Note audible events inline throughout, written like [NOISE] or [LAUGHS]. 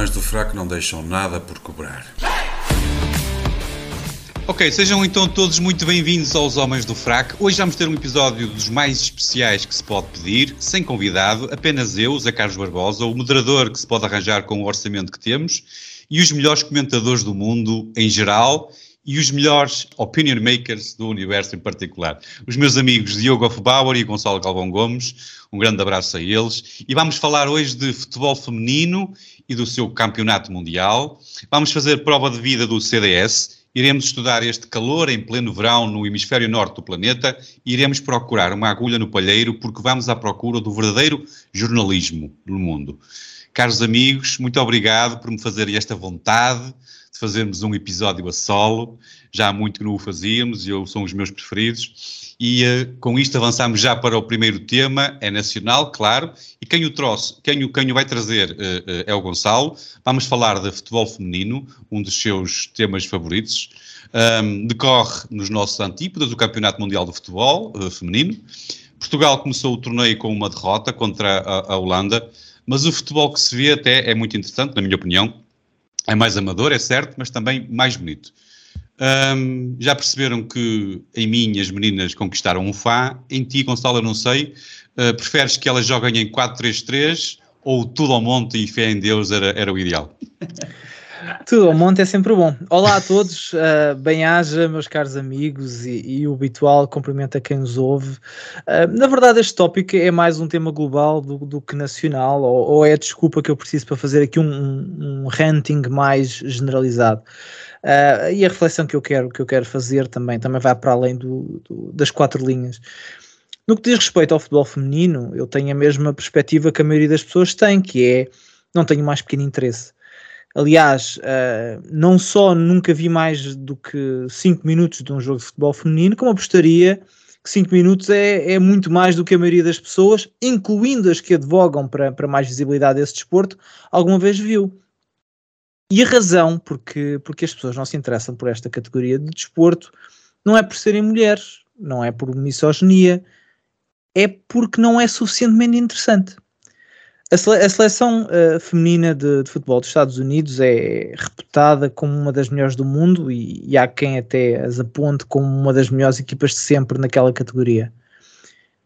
Homens do fraco não deixam nada por cobrar. Ok, sejam então todos muito bem-vindos aos Homens do Fraco. Hoje vamos ter um episódio dos mais especiais que se pode pedir, sem convidado, apenas eu, Zé Carlos Barbosa, o moderador que se pode arranjar com o orçamento que temos, e os melhores comentadores do mundo em geral e os melhores opinion makers do universo em particular. Os meus amigos Diogo Hofbauer e Gonçalo Galvão Gomes, um grande abraço a eles. E vamos falar hoje de futebol feminino e do seu campeonato mundial. Vamos fazer prova de vida do CDS. Iremos estudar este calor em pleno verão no hemisfério norte do planeta e iremos procurar uma agulha no palheiro porque vamos à procura do verdadeiro jornalismo no mundo. Caros amigos, muito obrigado por me fazerem esta vontade de fazermos um episódio a solo. Já há muito que não o fazíamos eu são os meus preferidos. E uh, com isto avançamos já para o primeiro tema, é nacional, claro, e quem o trouxe, quem o, quem o vai trazer uh, uh, é o Gonçalo. Vamos falar de futebol feminino, um dos seus temas favoritos. Um, decorre nos nossos antípodas o Campeonato Mundial de Futebol Feminino. Portugal começou o torneio com uma derrota contra a, a Holanda, mas o futebol que se vê até é muito interessante, na minha opinião. É mais amador, é certo, mas também mais bonito. Um, já perceberam que em mim as meninas conquistaram um Fá, em ti, Gonçalo, eu não sei. Uh, preferes que elas joguem em 4-3-3 ou tudo ao monte e fé em Deus era, era o ideal? [LAUGHS] Tudo ao monte é sempre bom. Olá a todos, uh, [LAUGHS] bem-aja, meus caros amigos, e, e, o habitual cumprimento a quem nos ouve. Uh, na verdade, este tópico é mais um tema global do, do que nacional, ou, ou, é a desculpa que eu preciso para fazer aqui um, um, um ranting mais generalizado. Uh, e a reflexão que eu quero, que eu quero fazer também, também vai para além do, do, das quatro linhas. No que diz respeito ao futebol feminino, eu tenho a mesma perspectiva que a maioria das pessoas tem, que é não tenho mais pequeno interesse. Aliás, uh, não só nunca vi mais do que 5 minutos de um jogo de futebol feminino, como apostaria que 5 minutos é, é, muito mais do que a maioria das pessoas, incluindo as que advogam para, para mais visibilidade desse desporto, alguma vez viu. E a razão porque, porque as pessoas não se interessam por esta categoria de desporto não é por serem mulheres, não é por misoginia, é porque não é suficientemente interessante. A, sele a seleção uh, feminina de, de, futebol dos Estados Unidos é reputada como uma das melhores do mundo e, e, há quem até as aponte como uma das melhores equipas de sempre naquela categoria.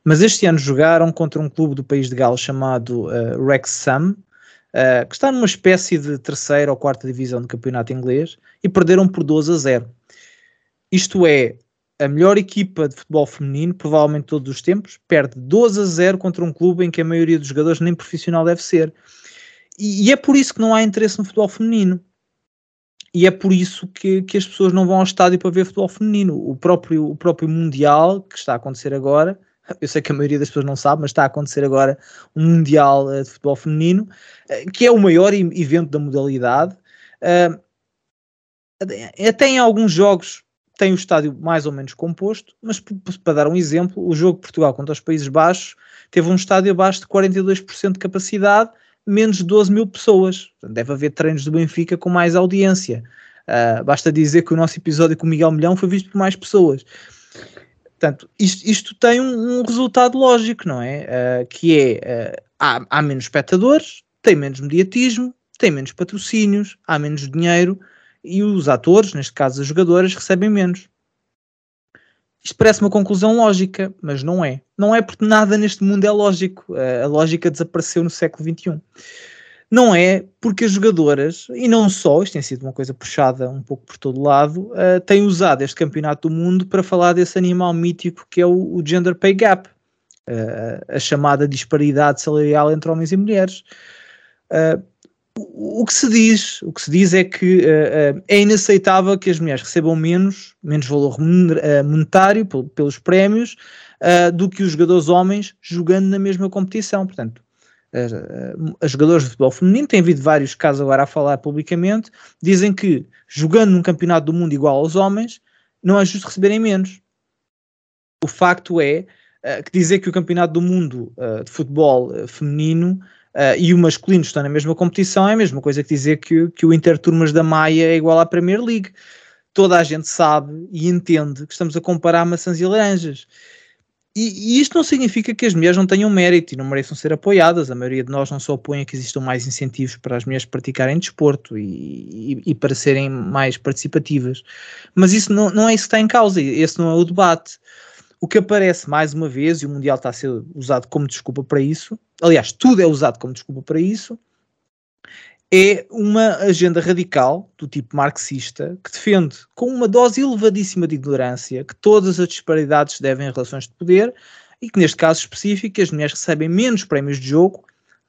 Mas este ano jogaram contra um clube do país de Gales chamado uh, Wrexham, uh, que está numa espécie de terceira ou quarta divisão do campeonato inglês, e perderam por 12 a 0. Isto é, a melhor equipa de futebol feminino, provavelmente todos os tempos, perde 12 a 0 contra um clube em que a maioria dos jogadores nem profissional deve ser. E, e é por isso que não há interesse no futebol feminino. E é por isso que, que as pessoas não vão ao estádio para ver futebol feminino. O próprio, o próprio Mundial, que está a acontecer agora, [LAUGHS] eu sei que a maioria das pessoas não sabe, mas está a acontecer agora um Mundial uh, de Futebol Feminino, uh, que é o maior evento da modalidade. Uh, até em alguns jogos tem o estádio mais ou menos composto, mas para dar um exemplo, o jogo de Portugal contra os Países Baixos teve um estádio abaixo de 42% de capacidade, menos de 12 mil pessoas. Deve haver treinos do Benfica com mais audiência. Uh, basta dizer que o nosso episódio com o Miguel Milhão foi visto por mais pessoas. Portanto, isto, isto tem um, um, resultado lógico, não é? Uh, que é, uh, há, há menos espectadores, tem menos mediatismo, tem menos patrocínios, há menos dinheiro, e os atores, neste caso as jogadoras, recebem menos. Isto parece uma conclusão lógica, mas não é. Não é porque nada neste mundo é lógico. A lógica desapareceu no século XXI. Não é porque as jogadoras, e não só, isto tem sido uma coisa puxada um pouco por todo lado, uh, têm usado este campeonato do mundo para falar desse animal mítico que é o, o gender pay gap, uh, a chamada disparidade salarial entre homens e mulheres. Uh, o que se diz, o que se diz é que uh, uh, é inaceitável que as mulheres recebam menos, menos valor eh, monetário pelos prémios uh, do que os jogadores homens jogando na mesma competição. Portanto, as jogadores de futebol feminino têm havido vários casos agora a falar publicamente, dizem que jogando num campeonato do mundo igual aos homens, não é justo receberem menos. O facto é que dizer que o campeonato do mundo de futebol feminino uh, e o masculino está na mesma competição, é a mesma coisa que dizer que, que o Interturmas da Maia é igual à Premier League. Toda a gente sabe e entende que estamos a comparar maçãs e laranjas. E, e, isto não significa que as mulheres não tenham mérito e não mereçam ser apoiadas. A maioria de nós não se opõe a que existam mais incentivos para as mulheres praticarem desporto e, e, e, para serem mais participativas. Mas isso não, não é isso que está em causa, esse não é o debate. O que aparece mais uma vez, e o Mundial está a ser usado como desculpa para isso, aliás, tudo é usado como desculpa para isso, é uma agenda radical do tipo marxista que defende com uma dose elevadíssima de ignorância que todas as disparidades devem a relações de poder e que neste caso específico as mulheres recebem menos prémios de jogo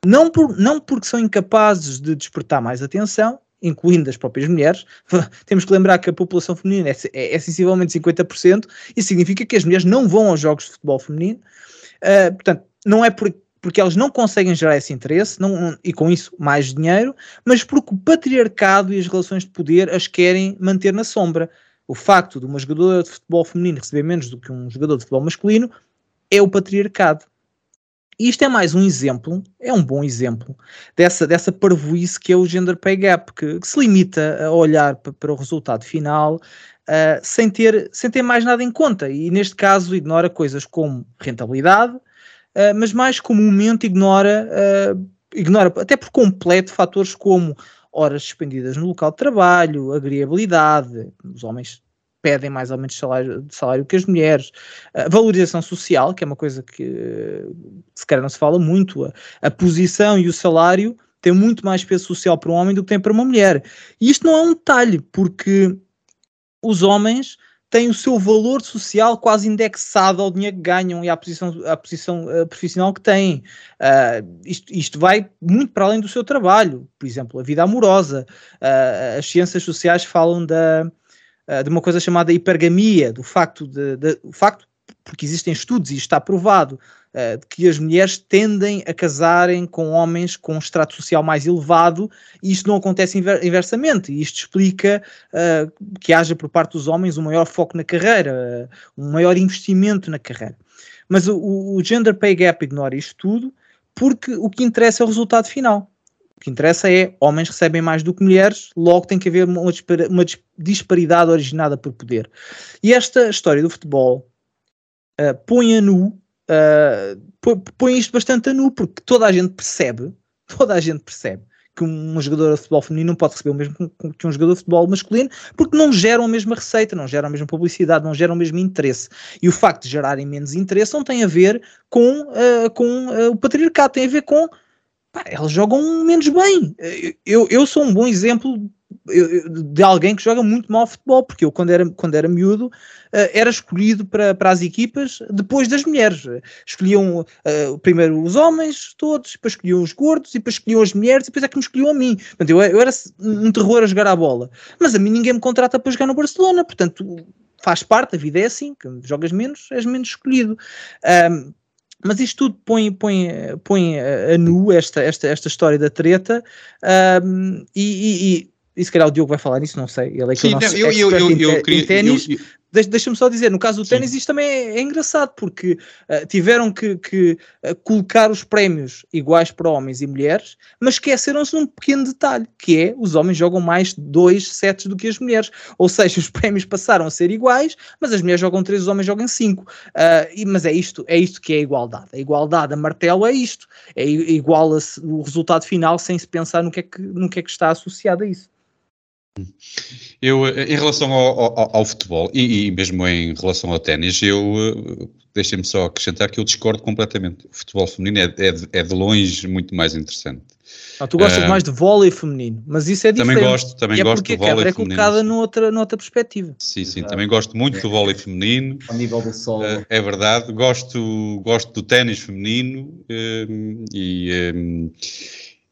não, por, não porque são incapazes de despertar mais atenção, incluindo as próprias mulheres. [LAUGHS] Temos que lembrar que a população feminina é, é, é sensivelmente 50%, e significa que as mulheres não vão aos jogos de futebol feminino. Uh, portanto, não é por, porque elas não conseguem gerar esse interesse não, e com isso mais dinheiro, mas porque o patriarcado e as relações de poder as querem manter na sombra. O facto de uma jogadora de futebol feminino receber menos do que um jogador de futebol masculino é o patriarcado. E isto é mais um exemplo, é um bom exemplo, dessa, dessa parvoíce que é o gender pay gap, que, que se limita a olhar para o resultado final uh, sem, ter, sem ter mais nada em conta. E neste caso ignora coisas como rentabilidade, uh, mas mais comumente ignora, uh, ignora até por completo fatores como horas suspendidas no local de trabalho, agreabilidade, os homens pedem mais ou menos salário, salário que as mulheres, uh, valorização social, que é uma coisa que se calhar não se fala muito, a, a posição e o salário têm muito mais peso social para um homem do que tem para uma mulher. E isto não é um detalhe, porque os homens têm o seu valor social quase indexado ao dinheiro que ganham e à posição, à posição uh, profissional que têm. Uh, isto, isto, vai muito para além do seu trabalho, por exemplo, a vida amorosa. Uh, as ciências sociais falam da, de uma coisa chamada hipergamia, do facto de, de, o facto porque existem estudos e está provado uh, de que as mulheres tendem a casarem com homens com um extrato social mais elevado e isto não acontece inver inversamente. E isto explica uh, que haja por parte dos homens um maior foco na carreira, um maior investimento na carreira. Mas o, o gender pay gap ignora isto tudo porque o que interessa é o resultado final. O que interessa é homens recebem mais do que mulheres, logo tem que haver uma, uma disparidade originada por poder. E esta história do futebol uh, põe a nu, uh, põe isto bastante a nu, porque toda a gente percebe, [LAUGHS] toda a gente percebe que um jogador de futebol feminino não pode receber o mesmo que um jogador de futebol masculino, porque não geram a mesma receita, não geram a mesma publicidade, não geram o mesmo interesse. E o facto de gerarem menos interesse não tem a ver com, uh, com uh, o patriarcado, tem a ver com pá, elas jogam menos bem. Eu, eu sou um bom exemplo de alguém que joga muito mal futebol, porque eu, quando era, quando era miúdo, uh, era escolhido para, para as equipas depois das mulheres. Escolhiam uh, primeiro os homens todos, depois escolhiam os gordos, e depois escolhiam as mulheres, e depois é que me escolhiam a mim. Portanto, eu, eu era um terror a jogar a bola. Mas a mim ninguém me contrata para jogar no Barcelona, portanto, faz parte, a vida é assim, que jogas menos, és menos escolhido. Um, mas isto tudo põe, põe, põe a nu esta, esta, esta história da treta um, e, e, e se calhar o Diogo vai falar nisso, não sei. Ele é que Sim, o nosso não, eu, eu, eu, em, em ténis. Deixa-me só dizer, no caso do ténis, isto também é, é engraçado, porque uh, tiveram que, que uh, colocar os prémios iguais para homens e mulheres, mas esqueceram-se de um pequeno detalhe, que é os homens jogam mais dois sets do que as mulheres. Ou seja, os prémios passaram a ser iguais, mas as mulheres jogam três, os homens jogam cinco. Uh, e, mas é isto, é isto que é a igualdade. A igualdade a martelo é isto. É igual a, o resultado final sem se pensar no que é que, no que, é que está associado a isso. Eu, eh, em relação ao, ao, ao futebol e, e, mesmo em relação ao ténis, eu eh, deixem-me só acrescentar que eu discordo completamente. O futebol feminino é, é, de, é de longe muito mais interessante. Ah, tu gostas uh, mais de vôlei feminino, mas isso é diferente. Também gosto, também é gosto do vôlei feminino. é colocada noutra, noutra perspectiva. Sim, sim, Exato. também gosto muito é. do vôlei feminino. Ao nível do solo. Uh, é verdade, gosto, gosto do ténis feminino uh, e,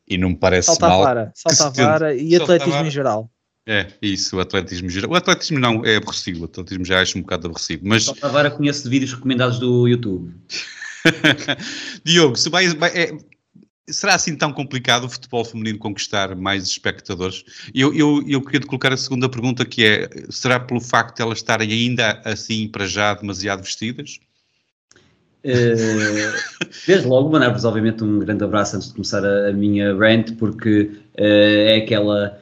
e não me parece salta mal. A vara, salta a vara e atletismo em geral. É, isso, o atletismo geral. O atletismo não, é aborrecido, o atletismo já acho um bocado aborrecido. Mas... Só agora conheço de vídeos recomendados do YouTube. [LAUGHS] Diogo, se vai, vai é, será assim tão complicado o futebol feminino conquistar mais espectadores? Eu, eu, eu queria te colocar a segunda pergunta que é, será pelo facto de elas estarem ainda assim, para já, demasiado vestidas? Uh, desde logo, mandar-vos obviamente um grande abraço antes de começar a, a minha rant, porque uh, é aquela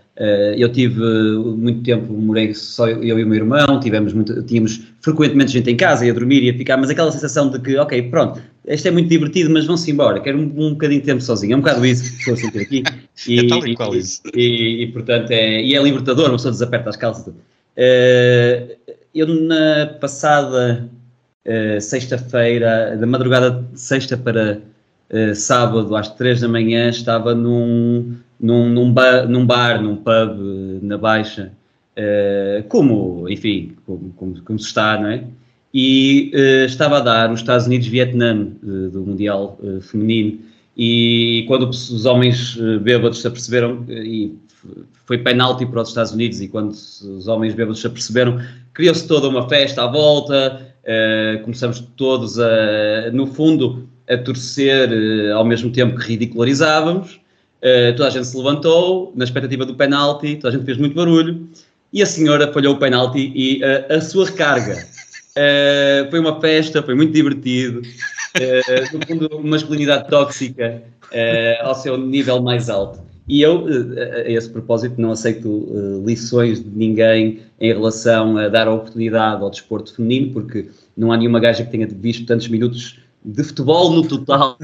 eu tive muito tempo, morei só eu e o meu irmão, tivemos muito, tínhamos frequentemente gente em casa, ia dormir, ia ficar, mas aquela sensação de que, ok, pronto, isto é muito divertido, mas vão-se embora, quero um, um bocadinho de tempo sozinho. É um bocado isso que estou a sentir aqui. E, [LAUGHS] é tal e qual isso. E, e, e, portanto, é, e é libertador, uma pessoa desaperta as calças. Uh, eu, na passada uh, sexta-feira, da madrugada de sexta para uh, sábado, às três da manhã, estava num, num, num, bar, num, bar, num pub na Baixa, como, enfim, como, como, como se está, não é? e uh, estava a dar os Estados Unidos-Vietnã uh, do Mundial uh, Feminino e quando os homens bêbados se aperceberam, e foi penalti para os Estados Unidos e quando os homens bêbados se aperceberam, criou-se toda uma festa à volta, começamos todos a, no fundo, a torcer ao mesmo tempo que ridicularizávamos, toda a gente se levantou na expectativa do penalti, toda a gente fez muito barulho e a senhora falhou o penalti e a sua recarga Uh, foi uma festa, foi muito divertido. Uh, no fundo, masculinidade tóxica uh, ao seu nível mais alto. E eu, a esse propósito, não aceito lições de ninguém em relação a dar a oportunidade ao desporto feminino, porque não há nenhuma gaja que tenha visto tantos minutos de futebol no total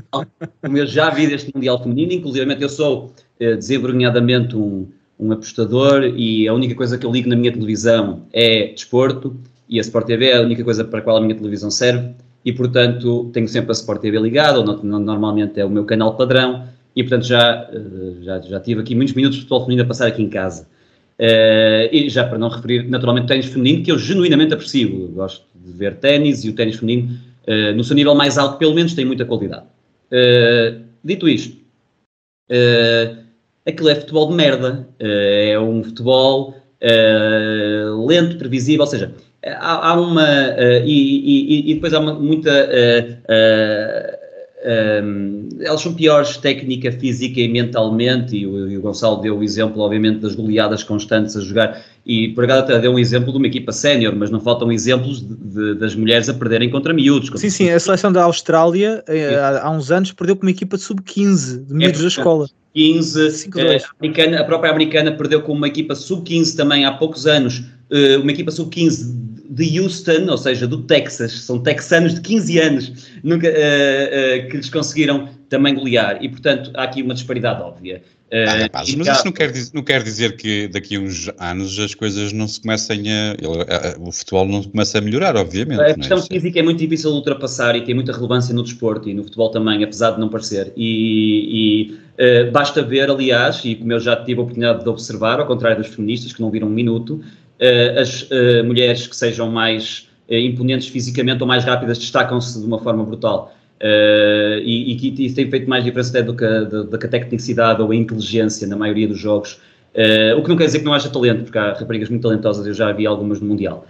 como eu já vi deste Mundial Feminino. Inclusive, eu sou desenvergonhadamente um, um apostador e a única coisa que eu ligo na minha televisão é desporto e a Sport TV é a única coisa para a qual a minha televisão serve e, portanto, tenho sempre a Sport TV ligada, ou normalmente é o meu canal padrão, e, portanto, já, eh, já, já tive aqui muitos minutos de futebol feminino a passar aqui em casa. Uh, e já para não referir, naturalmente, ténis feminino, que eu genuinamente aprecio. Eu gosto de ver ténis e o ténis feminino, uh, no seu nível mais alto, pelo menos, tem muita qualidade. Uh, dito isto, uh, aquilo é futebol de merda. é um futebol lento, previsível, ou seja, há, há uma. E, e, e, depois há uma, muita. Um, elas são piores técnica, física e mentalmente, e o, e o, Gonçalo deu o exemplo, obviamente, das goleadas constantes a jogar, e por acaso até deu um exemplo de uma equipa sénior, mas não faltam exemplos de, de, das mulheres a perderem contra miúdos. Sim, sim, a seleção da Austrália há, há, uns anos perdeu com uma equipa de sub-15, de miúdos é, da escola. 15, a, americana, a própria americana perdeu com uma equipa sub-15 também há poucos anos, uma equipa sub-15 de Houston, ou seja, do Texas, são texanos de 15 anos nunca, uh, uh, que lhes conseguiram também golear, e portanto há aqui uma disparidade óbvia. Ah, rapaz, mas isso não quer, não quer dizer que daqui a uns anos as coisas não se comecem a, o futebol não começa a melhorar, obviamente. A é? questão é? física é muito difícil de ultrapassar e tem muita relevância no desporto e no futebol também, apesar de não parecer. E, e uh, basta ver, aliás, e como eu já tive a oportunidade de observar, ao contrário dos feministas que não viram um minuto, as uh, mulheres que sejam mais uh, imponentes fisicamente ou mais rápidas destacam-se de uma forma brutal. e, que isso tem feito mais diferença até do que, a, do, do que a tecnicidade ou a inteligência na maioria dos jogos. o que não quer dizer que não haja talento, porque há raparigas muito talentosas, eu já vi algumas no Mundial.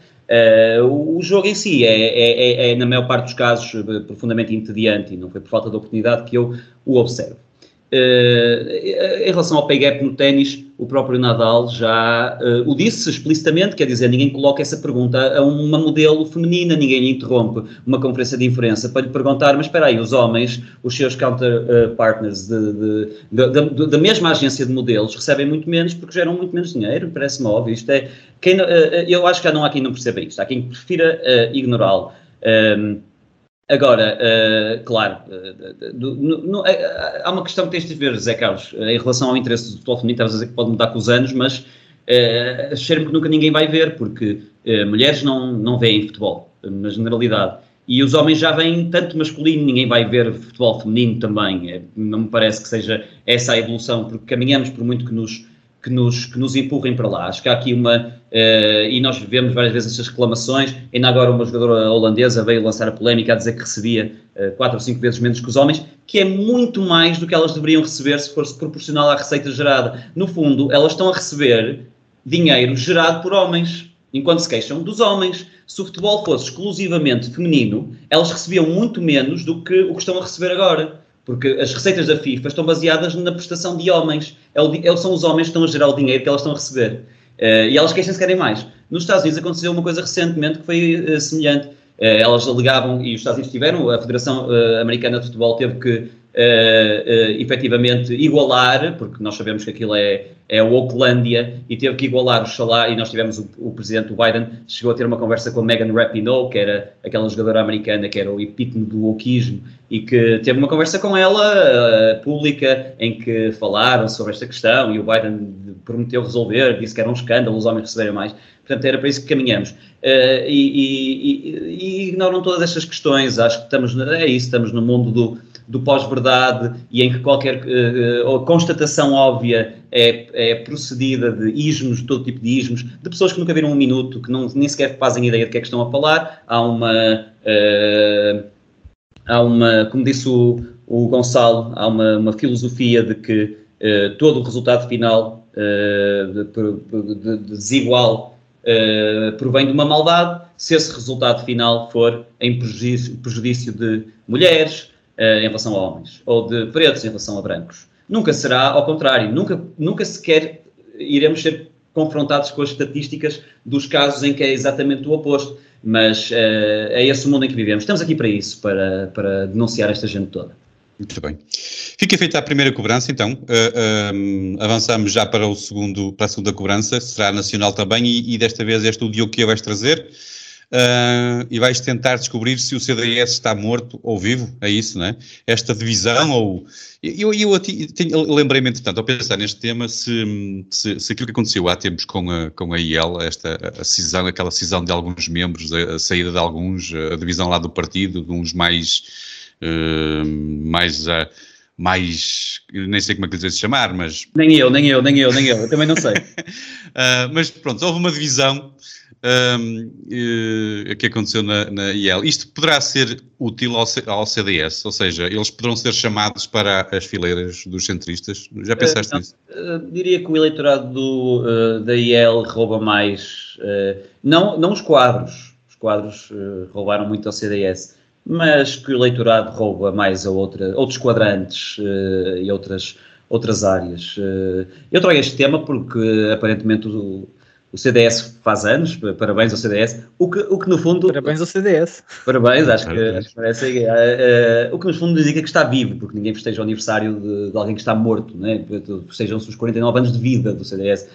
o, o jogo em si é, é, é, é, na maior parte dos casos, profundamente entediante e não foi por falta de oportunidade que eu o observo. Uh, em relação ao pay gap no ténis, o próprio Nadal já uh, o disse explicitamente, quer dizer, ninguém coloca essa pergunta a uma modelo feminina, ninguém lhe interrompe uma conferência de imprensa para lhe perguntar, mas espera aí, os homens, os seus counterpartners uh, da mesma agência de modelos recebem muito menos porque geram muito menos dinheiro, parece-me óbvio, isto é, quem, eu acho que já não há quem não perceba isto, há quem prefira ignorá-lo. Um, Agora, uh, claro, uh, do, no, no, uh, há uma questão que tens de ver, Zé Carlos, em relação ao interesse do futebol feminino, estavas a dizer que pode mudar com os anos, mas uh, cheiro-me que nunca ninguém vai ver, porque mulheres não, não veem futebol, na generalidade. E os homens já veem tanto masculino, ninguém vai ver futebol feminino também. Não me parece que seja essa a evolução, porque caminhamos por muito que nos que nos, que nos empurrem para lá. Acho que há aqui uma, uh, e nós vemos várias vezes estas reclamações, ainda agora uma jogadora holandesa veio lançar a polémica a dizer que recebia uh, quatro ou cinco vezes menos que os homens, que é muito mais do que elas deveriam receber se fosse proporcional à receita gerada. No fundo, elas estão a receber dinheiro gerado por homens, enquanto se queixam dos homens. Se o futebol fosse exclusivamente feminino, elas recebiam muito menos do que o que estão a receber agora porque as receitas da FIFA estão baseadas na prestação de homens. É o, é, são os homens que estão a gerar o dinheiro que elas estão a receber. Uh, e elas queixam-se querem mais. Nos Estados Unidos aconteceu uma coisa recentemente que foi uh, semelhante. Uh, elas alegavam, e os Estados Unidos tiveram, a Federação Americana de Futebol teve que uh, efetivamente igualar, porque nós sabemos que aquilo é, é o Oaklândia, e teve que igualar o salário, e nós tivemos o, o presidente, Biden, chegou a ter uma conversa com Megan Rapinoe, que era aquela jogadora americana que era o epítome do wokeismo, e que teve uma conversa com ela, uh, pública, em que falaram sobre esta questão, e o Biden prometeu resolver, disse que era um escândalo os homens receberem mais. Portanto, era para isso que caminhamos. Uh, e, e, e, ignoram todas estas questões. Acho que estamos, é isso, estamos no mundo do, do pós-verdade e em que qualquer uh, constatação óbvia é, é procedida de ismos, todo tipo de ismos, de pessoas que nunca viram um minuto, que não, nem sequer fazem ideia de que é que estão a falar. Há uma. Uh, há uma, como disse o, o Gonçalo, há uma, uma filosofia de que todo o resultado final de, de, de desigual uh, provém de uma maldade, se esse resultado final for em prejudício, prejudício de mulheres uh, em relação a homens, ou de pretos em relação a brancos. Nunca será ao contrário, nunca, nunca sequer iremos ser confrontados com as estatísticas dos casos em que é exatamente o oposto. Mas uh, é esse o mundo em que vivemos. Estamos aqui para isso, para, para denunciar esta gente toda. Muito bem. Fica feita a primeira cobrança, então. Uh, avançamos já para, o segundo, para a segunda cobrança, será nacional também, e, e desta vez és tu, Diogo, que a vais trazer. Uh, e vais tentar descobrir se o CDS está morto ou vivo, é isso, não é? Esta divisão, ou. Eu, eu, eu lembrei-me, entretanto, ao pensar neste tema, se, se, se, aquilo que aconteceu há tempos com a, com a IEL, esta a cisão, aquela cisão de alguns membros, a, a saída de alguns, a divisão lá do partido, de uns mais uh, mais, uh, mais, nem sei como é que lhes chamar, mas... Nem eu, nem eu, nem eu, nem eu, eu também não sei. uh, [LAUGHS] mas pronto, houve uma divisão um, que aconteceu na, na, IEL. Isto poderá ser útil ao, ao, CDS, ou seja, eles poderão ser chamados para as fileiras dos centristas. Já pensaste uh, nisso? Uh, diria que o eleitorado do, uh, da IEL rouba mais, não, não os quadros, os quadros roubaram muito ao CDS, mas que o eleitorado rouba mais a outra, outros quadrantes uh, e outras, outras áreas. Uh, eu trago este tema porque aparentemente o, o, CDS faz anos, parabéns ao CDS, o que, o que no fundo... Parabéns ao CDS. Parabéns, acho que, acho que parece, uh, o que no fundo nos indica que está vivo, porque ninguém festeja o aniversário de, de alguém que está morto, né? festejam-se os 49 anos de vida do CDS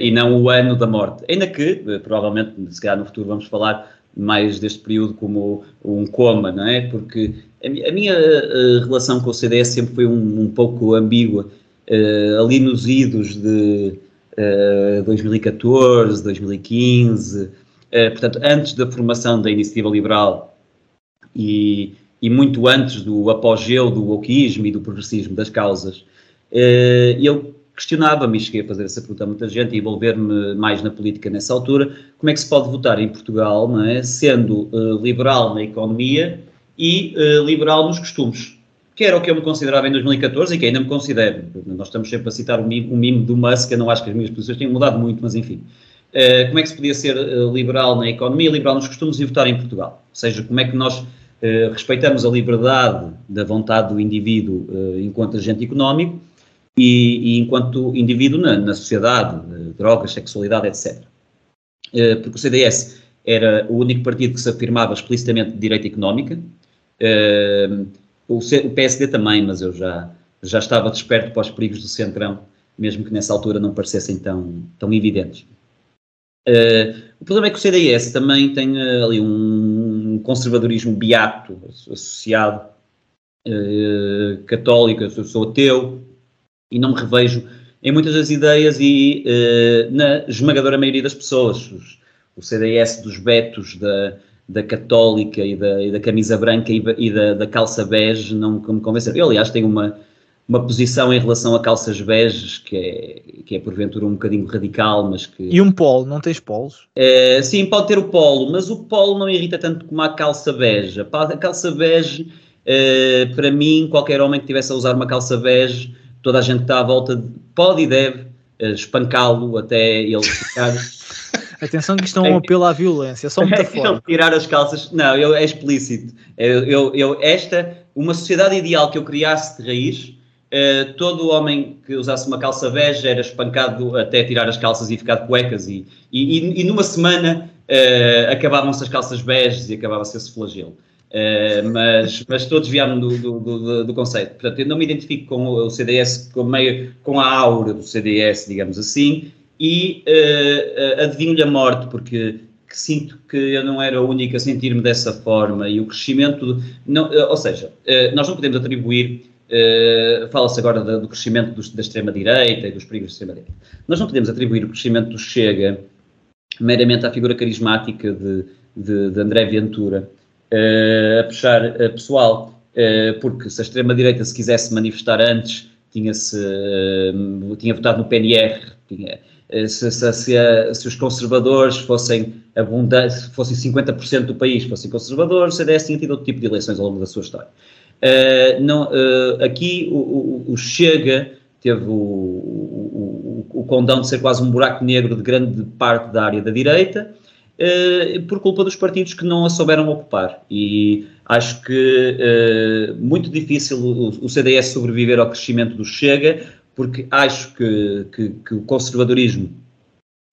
e não o ano da morte. Ainda que, provavelmente, se calhar no futuro vamos falar mais deste período como um coma, não é? Porque a, minha a relação com o CDS sempre foi um, um pouco ambígua. Uh, ali nos idos de uh, 2014, 2015, uh, portanto, antes da formação da Iniciativa Liberal e, e muito antes do apogeu do wokeismo e do progressismo das causas, uh, eu questionava-me e cheguei a fazer essa pergunta a muita gente e envolver-me mais na política nessa altura, como é que se pode votar em Portugal, não é? sendo uh, liberal na economia e uh, liberal nos costumes, que era o que eu me considerava em 2014 e que ainda me considero. Nós estamos sempre a citar o mimo, o mimo do Musk, eu não acho que as minhas posições tenham mudado muito, mas enfim. Uh, como é que se podia ser liberal na economia, liberal nos costumes e votar em Portugal? Ou seja, como é que nós respeitamos a liberdade da vontade do indivíduo enquanto agente económico e, e enquanto indivíduo na, na sociedade, drogas, sexualidade, etc. Eh, porque o CDS era o único partido que se afirmava explicitamente de direita económica, eh, o, PSD também, mas eu já, já estava desperto para os perigos do centrão, mesmo que nessa altura não parecessem tão, tão evidentes. Uh, o problema é que o CDS também tem ali um conservadorismo beato associado, uh, católico, eu sou ateu, e não me revejo em muitas das ideias e uh, na esmagadora maioria das pessoas. Os, o CDS dos betos da, da católica e da, e da camisa branca e, e da, da, calça bege não me convenceram. Eu, aliás, tenho uma, uma posição em relação a calças beges que é, que é porventura um bocadinho radical, mas que... E um polo, não tens polos? Uh, sim, pode ter o polo, mas o polo não irrita tanto como a calça bege. A calça bege, uh, para mim, qualquer homem que estivesse a usar uma calça bege toda a gente que está à volta pode e deve uh, espancá-lo até ele ficar. [LAUGHS] Atenção que isto é um apelo à violência, só muito [LAUGHS] forte. tirar as calças, não, eu, é explícito. Eu, eu, eu, esta, uma sociedade ideal que eu criasse de raiz, uh, todo homem que usasse uma calça bege era espancado até tirar as calças e ficar de cuecas e, e, e, e numa semana uh, acabavam-se as calças beges e acabava-se esse flagelo. Uh, mas, mas todos vieram do, do, do, do, conceito. Portanto, eu não me identifico com o CDS com, meio, com a aura do CDS, digamos assim, e uh, adivinho-lhe a morte, porque sinto que eu não era a única a sentir-me dessa forma e o crescimento. Não, uh, ou seja, nós não podemos atribuir. Fala-se agora do, do crescimento da extrema-direita e dos perigos da extrema-direita. Nós não podemos atribuir o crescimento do Chega meramente à figura carismática de, de, de André Ventura uh, a puxar uh, pessoal, uh, porque se a extrema-direita se quisesse manifestar antes, tinha-se, tinha votado no PNR, tinha, se, se, se, se, os conservadores fossem abundantes, fossem 50% do país fossem conservadores, o CDS tinha tido outro tipo de eleições ao longo da sua história. não, aqui o, o, o Chega teve o, o, condão de ser quase um buraco negro de grande parte da área da direita, eh, por culpa dos partidos que não a souberam ocupar. E acho que uh, muito difícil o, o, CDS sobreviver ao crescimento do Chega, porque acho que, que, que o conservadorismo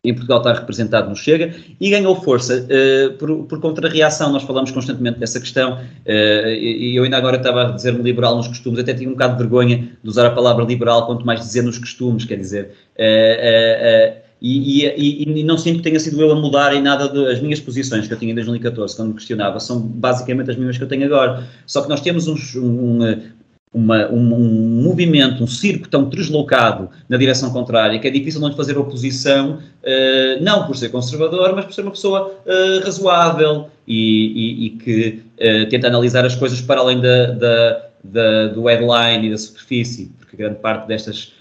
em Portugal está representado no Chega e ganhou força uh, por, por contrarreação. Nós falamos constantemente dessa questão uh, e eu ainda agora estava a dizer-me liberal nos costumes, até tinha um bocado de vergonha de usar a palavra liberal, quanto mais dizer nos costumes, quer dizer. Uh, e, e, e, não sinto que tenha sido eu a mudar em nada das minhas posições que eu tinha em 2014, quando me questionava, são basicamente as mesmas que eu tenho agora. Só que nós temos um, um, uma, um, um, movimento, um circo tão deslocado na direção contrária que é difícil não fazer oposição, uh, não por ser conservador, mas por ser uma pessoa uh, razoável e, e que uh, tenta analisar as coisas para além da, da, da, do headline e da superfície, porque grande parte destas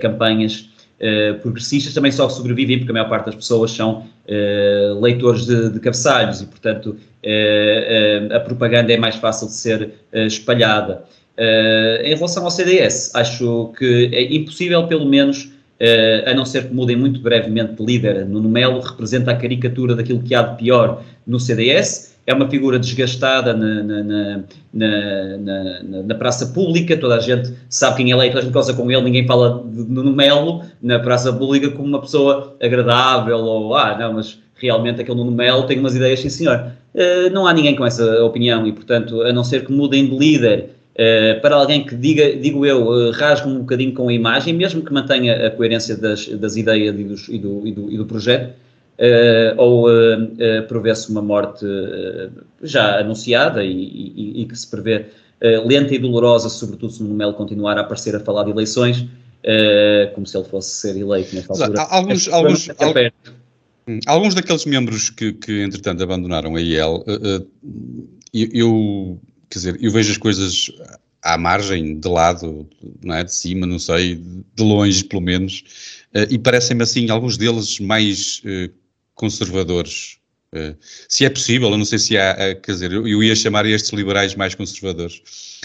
campanhas uh, progressistas também só sobrevivem porque a maior parte das pessoas são uh, leitores de, de, cabeçalhos e, portanto, uh, a propaganda é mais fácil de ser espalhada. em relação ao CDS, acho que é impossível, pelo menos, a não ser que mudem muito brevemente de líder, Nuno Melo representa a caricatura daquilo que há de pior no CDS é uma figura desgastada na, na, na, na, praça pública, toda a gente sabe quem ele é, toda a gente goza com ele, ninguém fala no Melo na praça pública como uma pessoa agradável, ou ah, não, mas realmente aquele Nuno Melo tem umas ideias, sim senhor. Uh, não há ninguém com essa opinião e, portanto, a não ser que mudem de líder uh, para alguém que diga, digo eu, uh, rasgue um bocadinho com a imagem, mesmo que mantenha a coerência das, das ideias e, e, do, e, do, e do projeto, Uh, ou uh, uh, prevê-se uma morte já anunciada e, e, e, que se prevê lenta e dolorosa, sobretudo se o Melo continuar a aparecer a falar de eleições, como se ele fosse ser eleito nesta altura. Alguns, é, alguns, al hum, alguns daqueles membros que, que entretanto abandonaram a IEL, eu, eu, quer dizer, eu vejo as coisas à margem, de lado, não é? de cima, não sei, de longe pelo menos, e parecem-me assim, alguns deles mais conservadores. Uh, se é possível, eu não sei se há, uh, quer dizer, eu, eu, ia chamar estes liberais mais conservadores.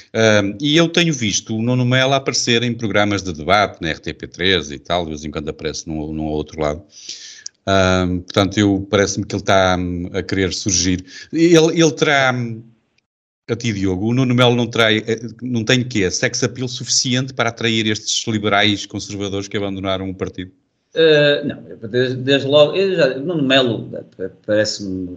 Uh, e eu tenho visto o Nuno Melo aparecer em programas de debate, na RTP3 e tal, de vez em quando aparece num, outro lado. portanto, eu parece-me que ele está um, a querer surgir. Ele, ele terá, um, a ti Diogo, o Nuno Melo não, trai, eh, não tem que sex appeal suficiente para atrair estes liberais conservadores que abandonaram o partido? Uh, não, desde, desde logo, já, Nuno Melo parece-me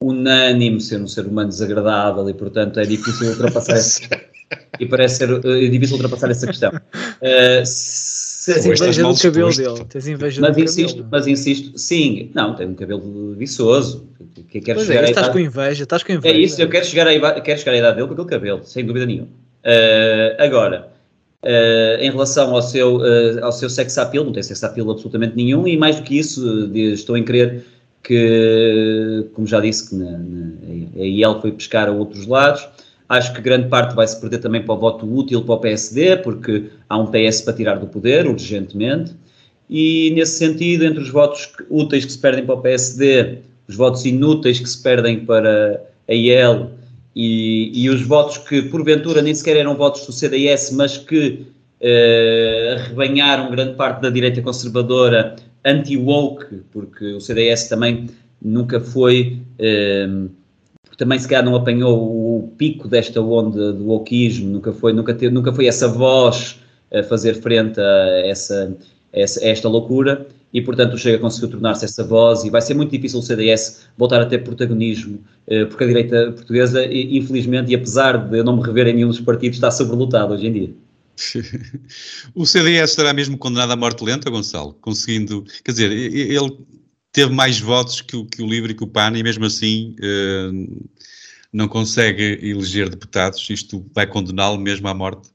unânime ser um ser humano desagradável e, portanto, é difícil ultrapassar essa, [LAUGHS] e parece ser é difícil ultrapassar essa questão. Uh, [LAUGHS] se, Tens inveja do cabelo dele. Tens inveja mas do insisto, cabelo. Mas insisto, sim, não, tem um cabelo viçoso. Que quero pois chegar é, estás idade, com inveja, estás com inveja. É isso, eu quero chegar, a, quero chegar à idade dele com aquele cabelo, sem dúvida nenhuma. Uh, agora, Uh, em relação ao seu, uh, ao seu sex appeal, não tem sex appeal absolutamente nenhum, e mais do que isso, estou em crer que, como já disse, que na, na, a IEL foi pescar a outros lados. Acho que grande parte vai se perder também para o voto útil para o PSD, porque há um PS para tirar do poder, urgentemente. E nesse sentido, entre os votos úteis que se perdem para o PSD, os votos inúteis que se perdem para a IEL e, e, os votos que porventura nem sequer eram votos do CDS, mas que uh, arrebanharam grande parte da direita conservadora anti-woke, porque o CDS também nunca foi, uh, também se calhar não apanhou o pico desta onda do wokeismo, nunca foi, nunca, teve, nunca foi essa voz a fazer frente a essa, essa a esta loucura. E, portanto, o Chega conseguiu tornar-se essa voz e vai ser muito difícil o CDS voltar a ter protagonismo, uh, porque a direita portuguesa, infelizmente, e apesar de eu não me rever em nenhum dos partidos, está sobrelotado hoje em dia. [LAUGHS] o CDS estará mesmo condenado à morte lenta, Gonçalo? Conseguindo. Quer dizer, ele teve mais votos que o, que o LIVRE e que o PAN e mesmo assim uh, não consegue eleger deputados. Isto vai condená-lo mesmo à morte?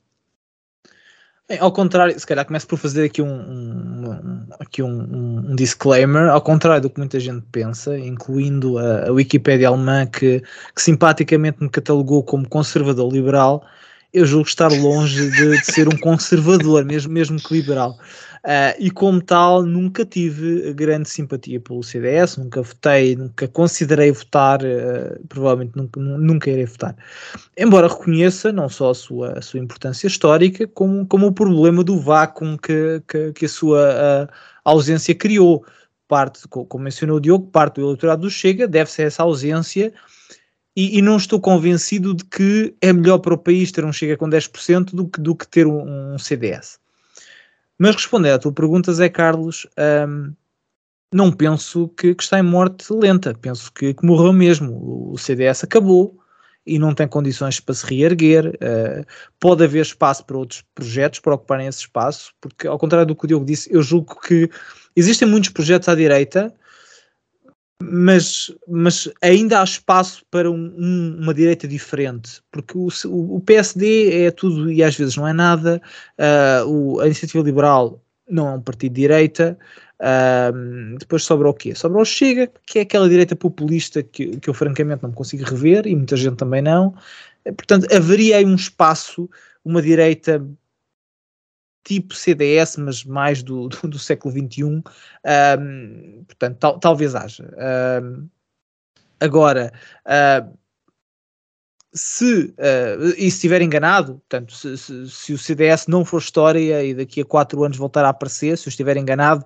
Bem, ao contrário, se calhar começo por fazer aqui um, um aqui um, um, disclaimer, ao contrário do que muita gente pensa, incluindo a, a Wikipédia alemã que, que simpaticamente me catalogou como conservador liberal, eu julgo estar longe de, de ser um conservador, [LAUGHS] mesmo, mesmo que liberal. Uh, e como tal, nunca tive grande simpatia pelo CDS, nunca votei, nunca considerei votar, uh, provavelmente nunca, nunca irei votar. Embora reconheça não só a sua, a sua importância histórica, como, como o problema do vácuo que, que, que a sua uh, ausência criou. Parte, como mencionou o Diogo, parte do eleitorado do Chega deve-se a essa ausência e, e, não estou convencido de que é melhor para o país ter um Chega com 10% do que, do que ter um, um CDS. Mas respondendo à tua pergunta, Zé Carlos, um, não penso que, que, está em morte lenta. Penso que, que, morreu mesmo. O CDS acabou e não tem condições para se reerguer. Uh, pode haver espaço para outros projetos para ocuparem esse espaço, porque, ao contrário do que o Diogo disse, eu julgo que existem muitos projetos à direita mas, mas ainda há espaço para um, um, uma direita diferente, porque o, o, PSD é tudo e às vezes não é nada, uh, o, a Iniciativa Liberal não é um partido de direita, uh, depois sobra o quê? Sobra o Chega, que é aquela direita populista que, que eu francamente não consigo rever e muita gente também não, portanto haveria aí um espaço, uma direita tipo CDS, mas mais do, do, do século XXI, um, portanto, tal, talvez haja. Um, agora, uh, se, uh, e se estiver enganado, portanto, se, se, se, o CDS não for história e daqui a quatro anos voltar a aparecer, se eu estiver enganado,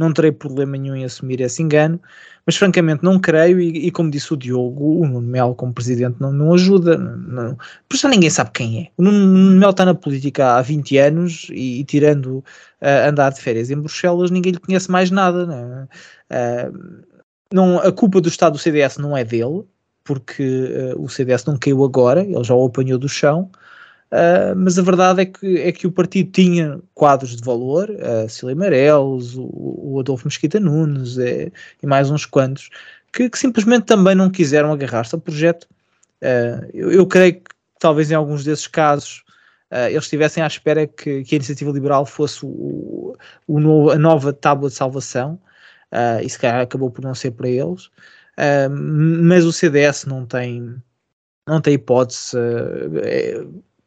não terei problema nenhum em assumir esse engano, mas francamente não creio, e, e como disse o Diogo, o Nuno Melo como presidente não, não ajuda, não, por isso ninguém sabe quem é. O Nuno Melo está na política há 20 anos e, e tirando uh, andar de férias em Bruxelas, ninguém lhe conhece mais nada. Não, uh, não, a culpa do Estado do CDS não é dele, porque uh, o CDS não caiu agora, ele já o apanhou do chão, Uh, mas a verdade é que, é que o partido tinha quadros de valor, uh, Cília Meireles, o, o, Adolfo Mesquita Nunes é, e mais uns quantos, que, que, simplesmente também não quiseram agarrar-se ao projeto. Uh, eu, eu, creio que talvez em alguns desses casos uh, eles estivessem à espera que, que, a iniciativa liberal fosse o, o novo, a nova tábua de salvação, uh, e se calhar acabou por não ser para eles. mas o CDS não tem, não tem hipótese. É,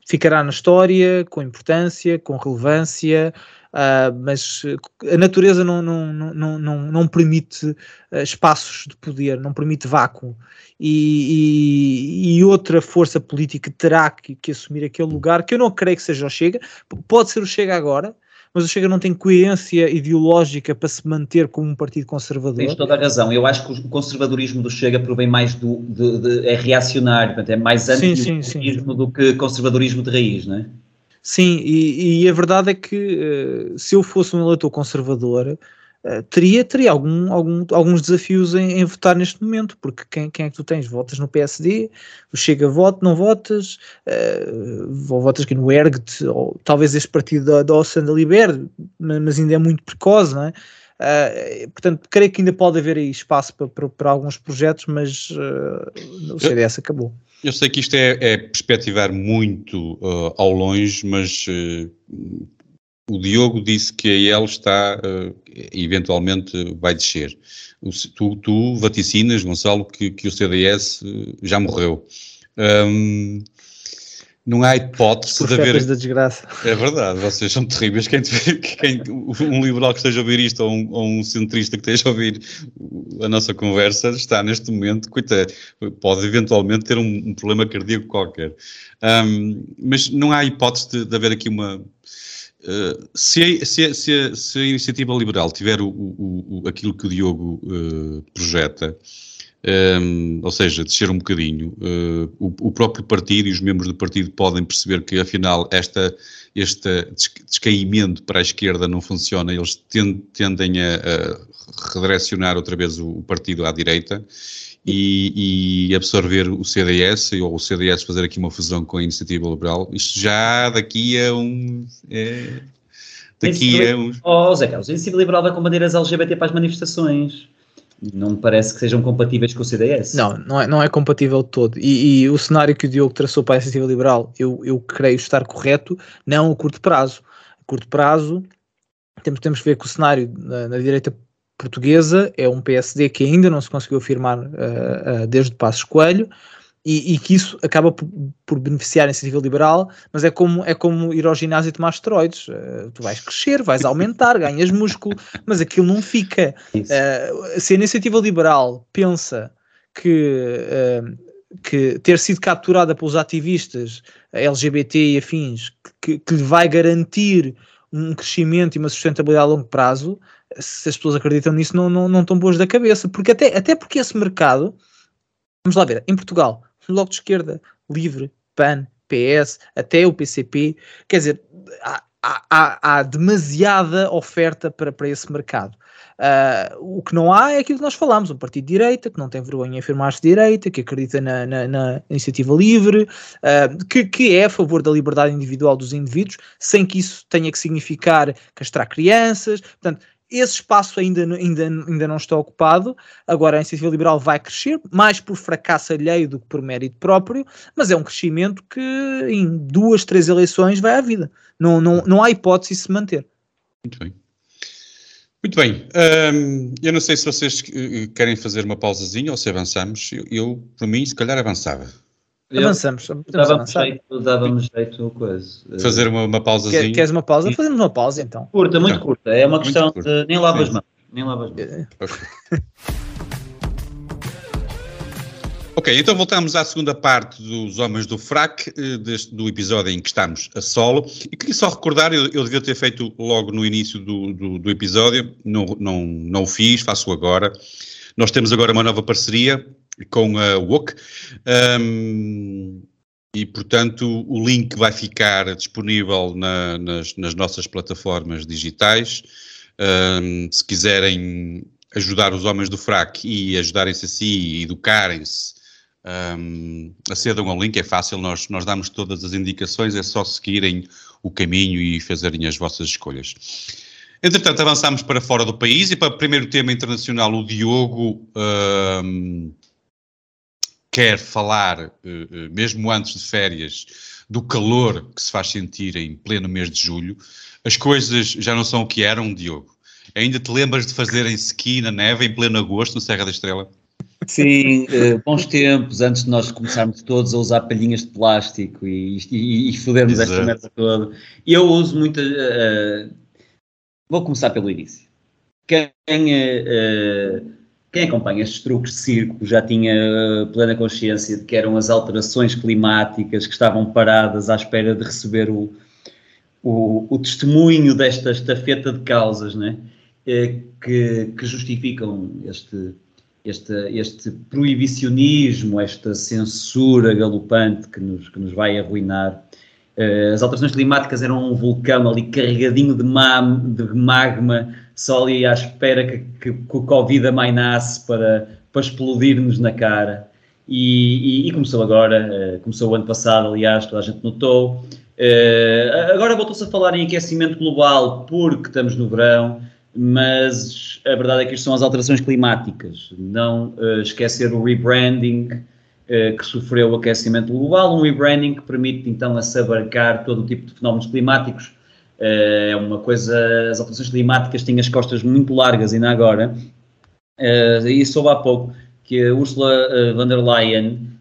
ficará na história com importância, com relevância, uh, mas a natureza não, não, não, não, não permite uh, espaços de poder, não permite vácuo. E, e, e outra força política terá que, que, assumir aquele lugar, que eu não creio que seja o Chega, pode ser o Chega agora, mas o Chega não tem coerência ideológica para se manter como um partido conservador. Tens toda a razão. Eu acho que o conservadorismo do Chega provém mais do. De, de, é reacionário, é mais anti-conservadorismo do que conservadorismo de raiz, não é? Sim, e, e a verdade é que uh, se eu fosse um eleitor conservador, teria, teria algum, algum, alguns desafios em, em, votar neste momento, porque quem, quem é que tu tens? Votas no PSD, chega voto, não votas, uh, ou votas aqui no ERGT, ou talvez este partido da, da Ossanda Liber, mas ainda é muito precoce, não é? Uh, portanto, creio que ainda pode haver aí espaço para, para, para alguns projetos, mas uh, o CDS acabou. Eu sei que isto é, é perspectivar muito uh, ao longe, mas o Diogo disse que a IEL está, uh, eventualmente vai descer. O, tu, tu, vaticinas, Gonçalo, que, que o CDS uh, já morreu. Um, não há hipótese de haver. da desgraça. É verdade, vocês são terríveis. Quem, [LAUGHS] quem, um liberal que esteja a ouvir isto ou um, ou um, centrista que esteja a ouvir a nossa conversa está neste momento, coitado, pode eventualmente ter um, um problema cardíaco qualquer. Um, mas não há hipótese de, de haver aqui uma Se, a, se, se, se, a, iniciativa liberal tiver o, o, o, aquilo que o Diogo uh, projeta, um, ou seja, descer um bocadinho, uh, o, o, próprio partido e os membros do partido podem perceber que, afinal, esta, este descaimento para a esquerda não funciona, eles tendem a, a redirecionar outra vez o partido à direita e, e, absorver o CDS, ou o CDS fazer aqui uma fusão com a Iniciativa Liberal, isto já daqui a um... É, daqui a uns... Oh, Zé Carlos, a Iniciativa Liberal vai com bandeiras LGBT para as manifestações não me parece que sejam compatíveis com o CDS. Não, não é, não é compatível todo. E, e o cenário que o Diogo traçou para a iniciativa liberal, eu, eu creio estar correto, não a curto prazo. A curto prazo, temos, temos que ver que o cenário na, na direita portuguesa é um PSD que ainda não se conseguiu afirmar uh, uh, desde Passos Coelho, e, e, que isso acaba por, por, beneficiar a iniciativa liberal, mas é como, é como ir ao ginásio e tomar esteroides. Uh, tu vais crescer, vais aumentar, [LAUGHS] ganhas músculo, mas aquilo não fica. Uh, se a iniciativa liberal pensa que, uh, que ter sido capturada pelos ativistas LGBT e afins, que, que lhe vai garantir um crescimento e uma sustentabilidade a longo prazo, se as pessoas acreditam nisso, não, não, não estão boas da cabeça. Porque até, até porque esse mercado, vamos lá ver, em Portugal, Bloco de Esquerda, Livre, PAN, PS, até o PCP. Quer dizer, há, há, há demasiada oferta para, para esse mercado. Uh, o que não há é aquilo que nós falamos, um partido de direita que não tem vergonha em afirmar-se de direita, que acredita na, na, na iniciativa livre, uh, que, que é a favor da liberdade individual dos indivíduos, sem que isso tenha que significar castrar crianças. Portanto, esse espaço ainda, ainda, ainda não está ocupado. Agora a iniciativa liberal vai crescer, mais por fracasso alheio do que por mérito próprio, mas é um crescimento que em duas, três eleições vai à vida. Não, não, não há hipótese de se manter. Muito bem. Muito bem. Um, eu não sei se vocês eh, querem fazer uma pausazinha ou se avançamos. Eu, eu por mim, se calhar avançava. Avançamos. Dávamos jeito, dávamos jeito coisa. Fazer uma, uma pausazinha. Queres uma pausa? Fazemos uma pausa então. Curta, muito então, curta. É uma questão de nem lava as mãos. Nem lava as mãos. [LAUGHS] Ok, então voltamos à segunda parte dos Homens do Frac, eh, deste, do episódio em que estamos a solo. E queria só recordar, eu, eu devia ter feito logo no início do, do, do episódio, não, não, não o fiz, faço agora. Nós temos agora uma nova parceria com a WOC. Um, e, portanto, o link vai ficar disponível na, nas, nas, nossas plataformas digitais. Um, se quiserem ajudar os homens do FRAC e ajudarem-se a si e educarem-se, um, acedam ao link, é fácil, nós, nós damos todas as indicações, é só seguirem o caminho e fazerem as vossas escolhas. Entretanto, avançamos para fora do país e para o primeiro tema internacional, o Diogo um, quer falar, eh, eh, mesmo antes de férias, do calor que se faz sentir em pleno mês de julho, as coisas já não são o que eram, Diogo. Ainda te lembras de fazerem ski na neve em pleno agosto, no Serra da Estrela? Sim, uh, bons tempos, antes de nós começarmos todos a usar palhinhas de plástico e, e, e fodermos Exato. esta merda toda. Eu uso muito. Uh, vou começar pelo início. Quem uh, quem acompanha estes truques de circo já tinha plena consciência de que eram as alterações climáticas que estavam paradas à espera de receber o, o, o testemunho desta estafeta de causas né? que, que justificam este, este, este proibicionismo, esta censura galopante que nos, que nos vai arruinar. Eh, as alterações climáticas eram um vulcão ali carregadinho de, ma de magma só ali à espera que, que, que o Covid amainasse para, para explodir-nos na cara. E, e, e, começou agora, uh, começou o ano passado, aliás, toda a gente notou. Uh, agora voltou-se a falar em aquecimento global porque estamos no verão, mas a verdade é que isto são as alterações climáticas. Não uh, esquecer o rebranding que sofreu o aquecimento global, um rebranding que permite então assabarcar todo o tipo de fenómenos climáticos. Eh, é uma coisa, as alterações climáticas têm as costas muito largas ainda agora, uh, e soube há pouco que a Ursula uh, von der Leyen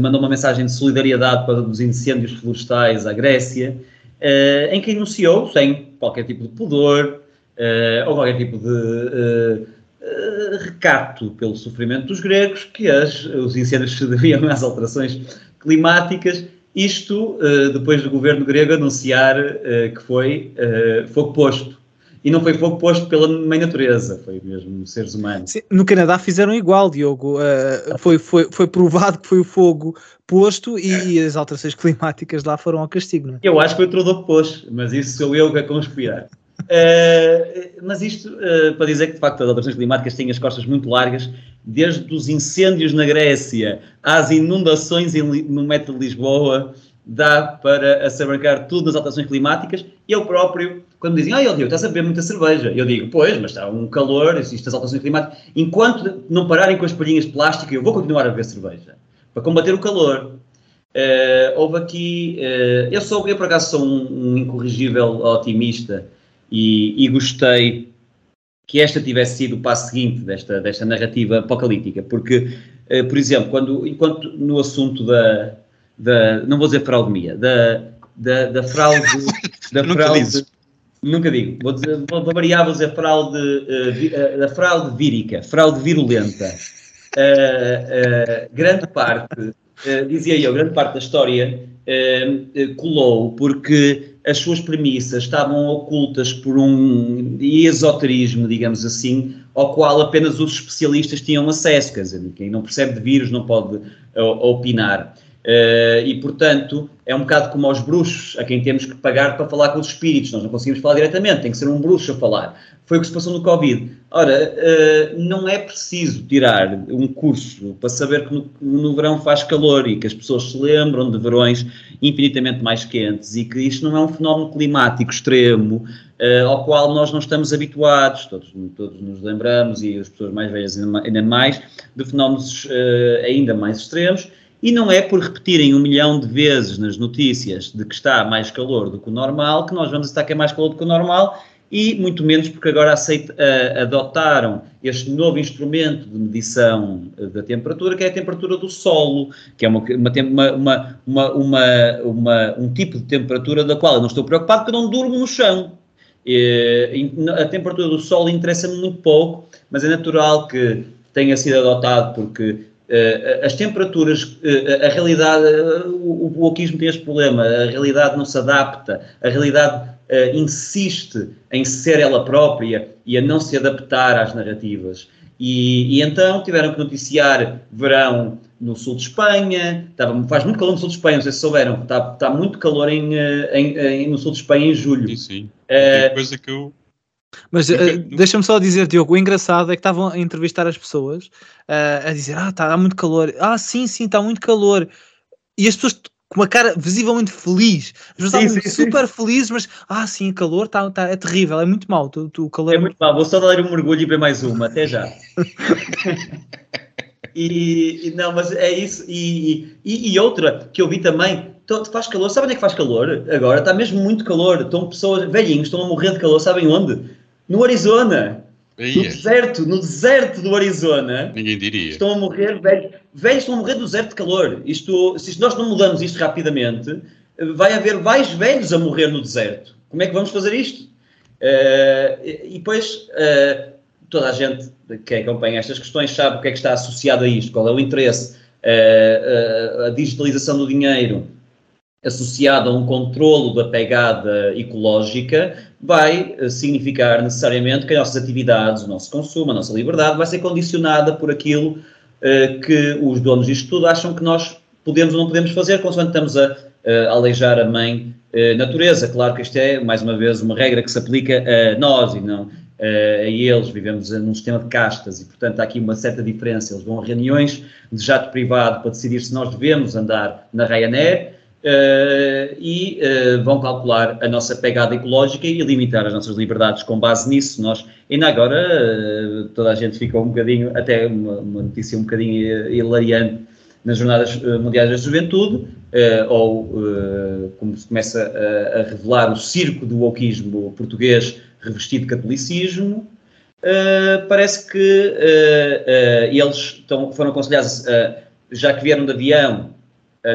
mandou uma mensagem de solidariedade para os incêndios florestais à Grécia, uh, em que anunciou, sem qualquer tipo de pudor ou qualquer tipo de recato pelo sofrimento dos gregos, que as, os incêndios se [LAUGHS] deviam às alterações climáticas isto uh, depois do governo grego anunciar uh, que foi uh, fogo posto. E não foi fogo posto pela mãe natureza, foi mesmo seres humanos. Sim, no Canadá fizeram igual, Diogo. Uh, foi, foi, foi provado que foi o fogo posto e, e, as alterações climáticas lá foram ao castigo. Não é? Eu acho que foi o Trudeau que pôs, mas isso sou eu que a conspirar. Uh, mas isto uh, para dizer que de facto as alterações climáticas têm as costas muito largas, desde os incêndios na Grécia às inundações em, no metro de Lisboa, dá para assabarcar tudo nas alterações climáticas. Eu próprio, quando me dizem, ah, eu Diogo, estás a beber muita cerveja, eu digo, pois, mas está um calor, existem as alterações climáticas. Enquanto não pararem com as palhinhas de plástico, eu vou continuar a beber cerveja para combater o calor. Uh, houve aqui, uh, eu sou, eu por acaso sou um, um incorrigível otimista e, e, gostei que esta tivesse sido o passo seguinte desta, desta narrativa apocalíptica, porque, uh, por exemplo, quando, enquanto no assunto da, da não vou dizer fraudemia, da, da, da fraude, [LAUGHS] da fraude, nunca digo, vou, dizer, vou, vou variar, vou dizer fraude, uh, fraude vírica, fraude virulenta, grande parte, dizia eu, grande parte da história colou porque as suas premissas estavam ocultas por um esoterismo, digamos assim, ao qual apenas os especialistas tinham acesso, quer dizer, quem não percebe de vírus não pode uh, opinar. Uh, e, portanto, é um bocado como aos bruxos, a quem temos que pagar para falar com os espíritos. Nós não conseguimos falar diretamente, tem que ser um bruxo a falar. Foi o que se passou no Covid. Ora, uh, não é preciso tirar um curso para saber que no, no, verão faz calor e que as pessoas se lembram de verões infinitamente mais quentes e que isto não é um fenómeno climático extremo uh, ao qual nós não estamos habituados, todos, todos nos lembramos e as pessoas mais velhas ainda mais, de fenómenos ainda mais extremos e não é por repetirem um milhão de vezes nas notícias de que está mais calor do que o normal que nós vamos estar que é mais calor do que o normal e muito menos porque agora aceita, uh, adotaram este novo instrumento de medição da temperatura, que é a temperatura do solo, que é uma, uma, uma, uma, um tipo de temperatura da qual eu não estou preocupado porque eu não durmo no chão. E, a temperatura do solo interessa-me muito pouco, mas é natural que tenha sido adotado porque as temperaturas, uh, a realidade, o, o wokismo tem este problema, a realidade não se adapta, a realidade insiste em ser ela própria e a não se adaptar às narrativas. E, e, então tiveram que noticiar verão no sul de Espanha, estava, faz muito calor no sul de Espanha, não sei se souberam, está, está muito calor em, eh, em, em, no sul de Espanha em julho. Sim, sim. É coisa que eu. Mas uh, deixa-me só dizer, Diogo, o engraçado é que estavam a entrevistar as pessoas uh, a dizer: Ah, está muito calor. Ah, sim, sim, está muito calor. E as pessoas com uma cara visivelmente feliz. As pessoas estavam super sim. felizes, mas ah, sim, o calor tá, tá, é terrível, é muito mau. Tu, tu, o calor é, é muito mau. Vou só dar um mergulho e ver mais uma, até já. [LAUGHS] e, e, não, mas é isso. E, e, e outra que eu vi também, faz calor, sabe onde é que faz calor? Agora está mesmo muito calor. Estão pessoas, velhinhos, estão a morrer de calor, sabem onde? No Arizona. No deserto, no deserto do Arizona. Ninguém diria. Estão a morrer velhos. Velhos estão a morrer do deserto de calor. Isto, se nós não mudamos isto rapidamente, vai haver mais velhos a morrer no deserto. Como é que vamos fazer isto? Uh, e depois, uh, toda a gente que acompanha estas questões sabe o que é que está associado a isto, qual é o interesse. Uh, a digitalização do dinheiro associada a um controlo da pegada ecológica vai eh, significar necessariamente que as nossas atividades, o nosso consumo, a nossa liberdade vai ser condicionada por aquilo uh, que os donos disto tudo acham que nós podemos ou não podemos fazer, consoante estamos a uh, aleijar a mãe uh, natureza. Claro que isto é, mais uma vez, uma regra que se aplica a nós e não a eles. Vivemos num sistema de castas e, portanto, há aqui uma certa diferença. Eles vão a reuniões de jato privado para decidir se nós devemos andar na Ryanair Uh, e uh, vão calcular a nossa pegada ecológica e limitar as nossas liberdades com base nisso. Nós, ainda agora, uh, toda a gente ficou um bocadinho, até uma, uma notícia um bocadinho hilariante nas Jornadas Mundiais da Juventude, ou como se começa a, a, revelar o circo do wokeismo português revestido de catolicismo, parece que eles estão, foram aconselhados, já que vieram de avião,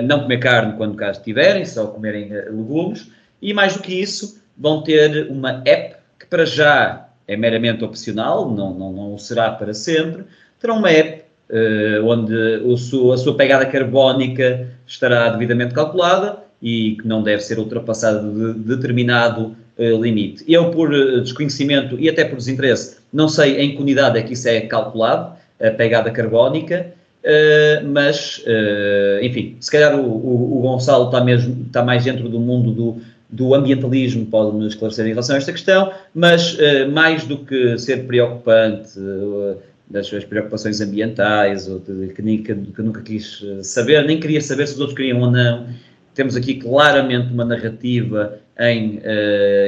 não comer carne quando cá estiverem, só comerem eh, legumes, e mais do que isso, vão ter uma app que para já é meramente opcional, não, não, não será para sempre, terão uma app uh, onde o seu, a sua pegada carbónica estará devidamente calculada e que não deve ser ultrapassada de determinado limite. Eu, por desconhecimento e até por desinteresse, não sei em que unidade é que isso é calculado, a pegada carbónica, Uh, mas, uh, enfim, se calhar o, o, o, Gonçalo está, mesmo, está mais dentro do mundo do, do ambientalismo, pode-me esclarecer em relação a esta questão, mas uh, mais do que ser preocupante das suas preocupações ambientais, ou de, que, que, que, nunca quis saber, nem queria saber se os outros queriam ou não, temos aqui claramente uma narrativa em,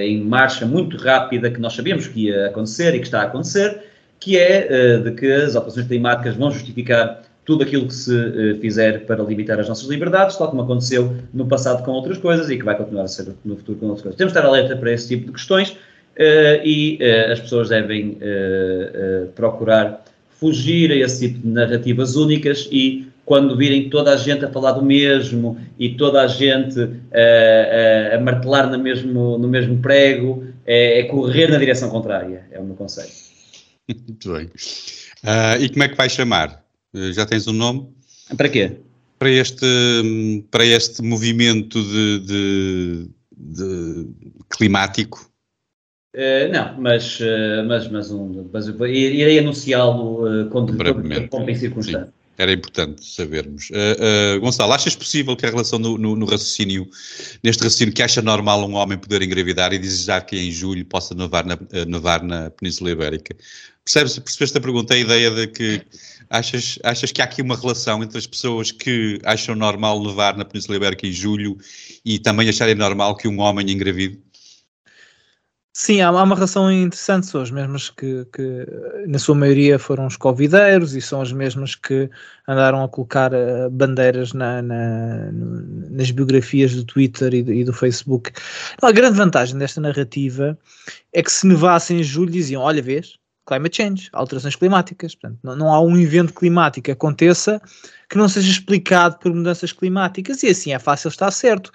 em marcha muito rápida que nós sabíamos que ia acontecer e que está a acontecer, que é de que as operações climáticas vão justificar tudo aquilo que se uh, fizer para limitar as nossas liberdades, tal como aconteceu no passado com outras coisas e que vai continuar a ser no futuro com outras coisas. Temos de estar alerta para esse tipo de questões uh, e uh, as pessoas devem procurar fugir a esse tipo de narrativas únicas e quando virem toda a gente a falar do mesmo e toda a gente a, a, a martelar no mesmo, no mesmo prego, é, é, correr na direção contrária, é o meu conselho. [LAUGHS] Muito bem. Uh, e como é que vai chamar? Eh, já tens um nome? Para quê? Para este, para este movimento de, de, de climático? Uh, não, mas, uh, mas, mas, um, mas irei anunciá-lo uh, quando, quando, em circunstância. Sim, era importante sabermos. Uh, Gonçalo, achas possível que a relação no, no, no, raciocínio, neste raciocínio que acha normal um homem poder engravidar e desejar que em julho possa nevar na, nevar na Península Ibérica? Percebes, percebeste a pergunta, a ideia de que Achas, achas que há aqui uma relação entre as pessoas que acham normal levar na Península Ibérica em julho e também acharem normal que um homem engravide? Sim, há, uma relação interessante, são as mesmas que, que, na sua maioria foram os covideiros e são as mesmas que andaram a colocar uh, bandeiras na, na, nas biografias do Twitter e do, e do Facebook. A grande vantagem desta narrativa é que se nevasse em julho diziam, olha vês, climate change, alterações climáticas. Portanto, não, não, há um evento climático que aconteça que não seja explicado por mudanças climáticas e assim é fácil estar certo.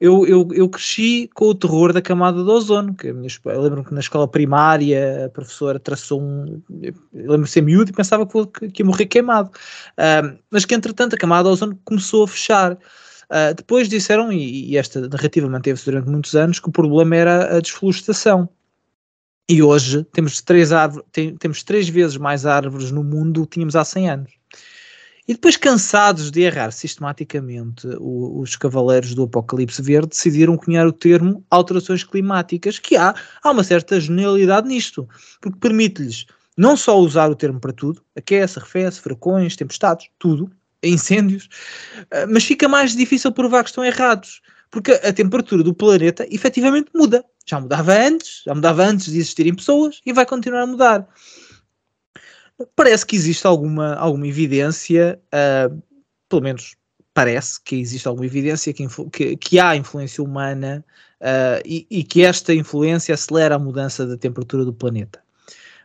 Eu, eu, eu cresci com o terror da camada de ozono, que minha, eu lembro que na escola primária a professora traçou um. Eu lembro de ser miúdo e pensava que, que ia morrer queimado. Uh, mas que entretanto a camada de ozono começou a fechar. Uh, depois disseram, e, e esta narrativa manteve-se durante muitos anos, que o problema era a desflorestação. E hoje temos três, tem, temos três vezes mais árvores no mundo do que tínhamos há 100 anos. E depois, cansados de errar sistematicamente, o, os cavaleiros do Apocalipse Verde decidiram cunhar o termo alterações climáticas, que há, há uma certa genialidade nisto, porque permite-lhes não só usar o termo para tudo, aquece, arrefece, furacões, tempestades, tudo, incêndios, eh, mas fica mais difícil provar que estão errados, porque a temperatura do planeta efetivamente muda. Já mudava antes, já mudava antes de existirem pessoas e vai continuar a mudar. Parece que existe alguma, alguma evidência, uh, pelo menos parece que existe alguma evidência que, que, que há influência humana uh, e, e, que esta influência acelera a mudança da temperatura do planeta.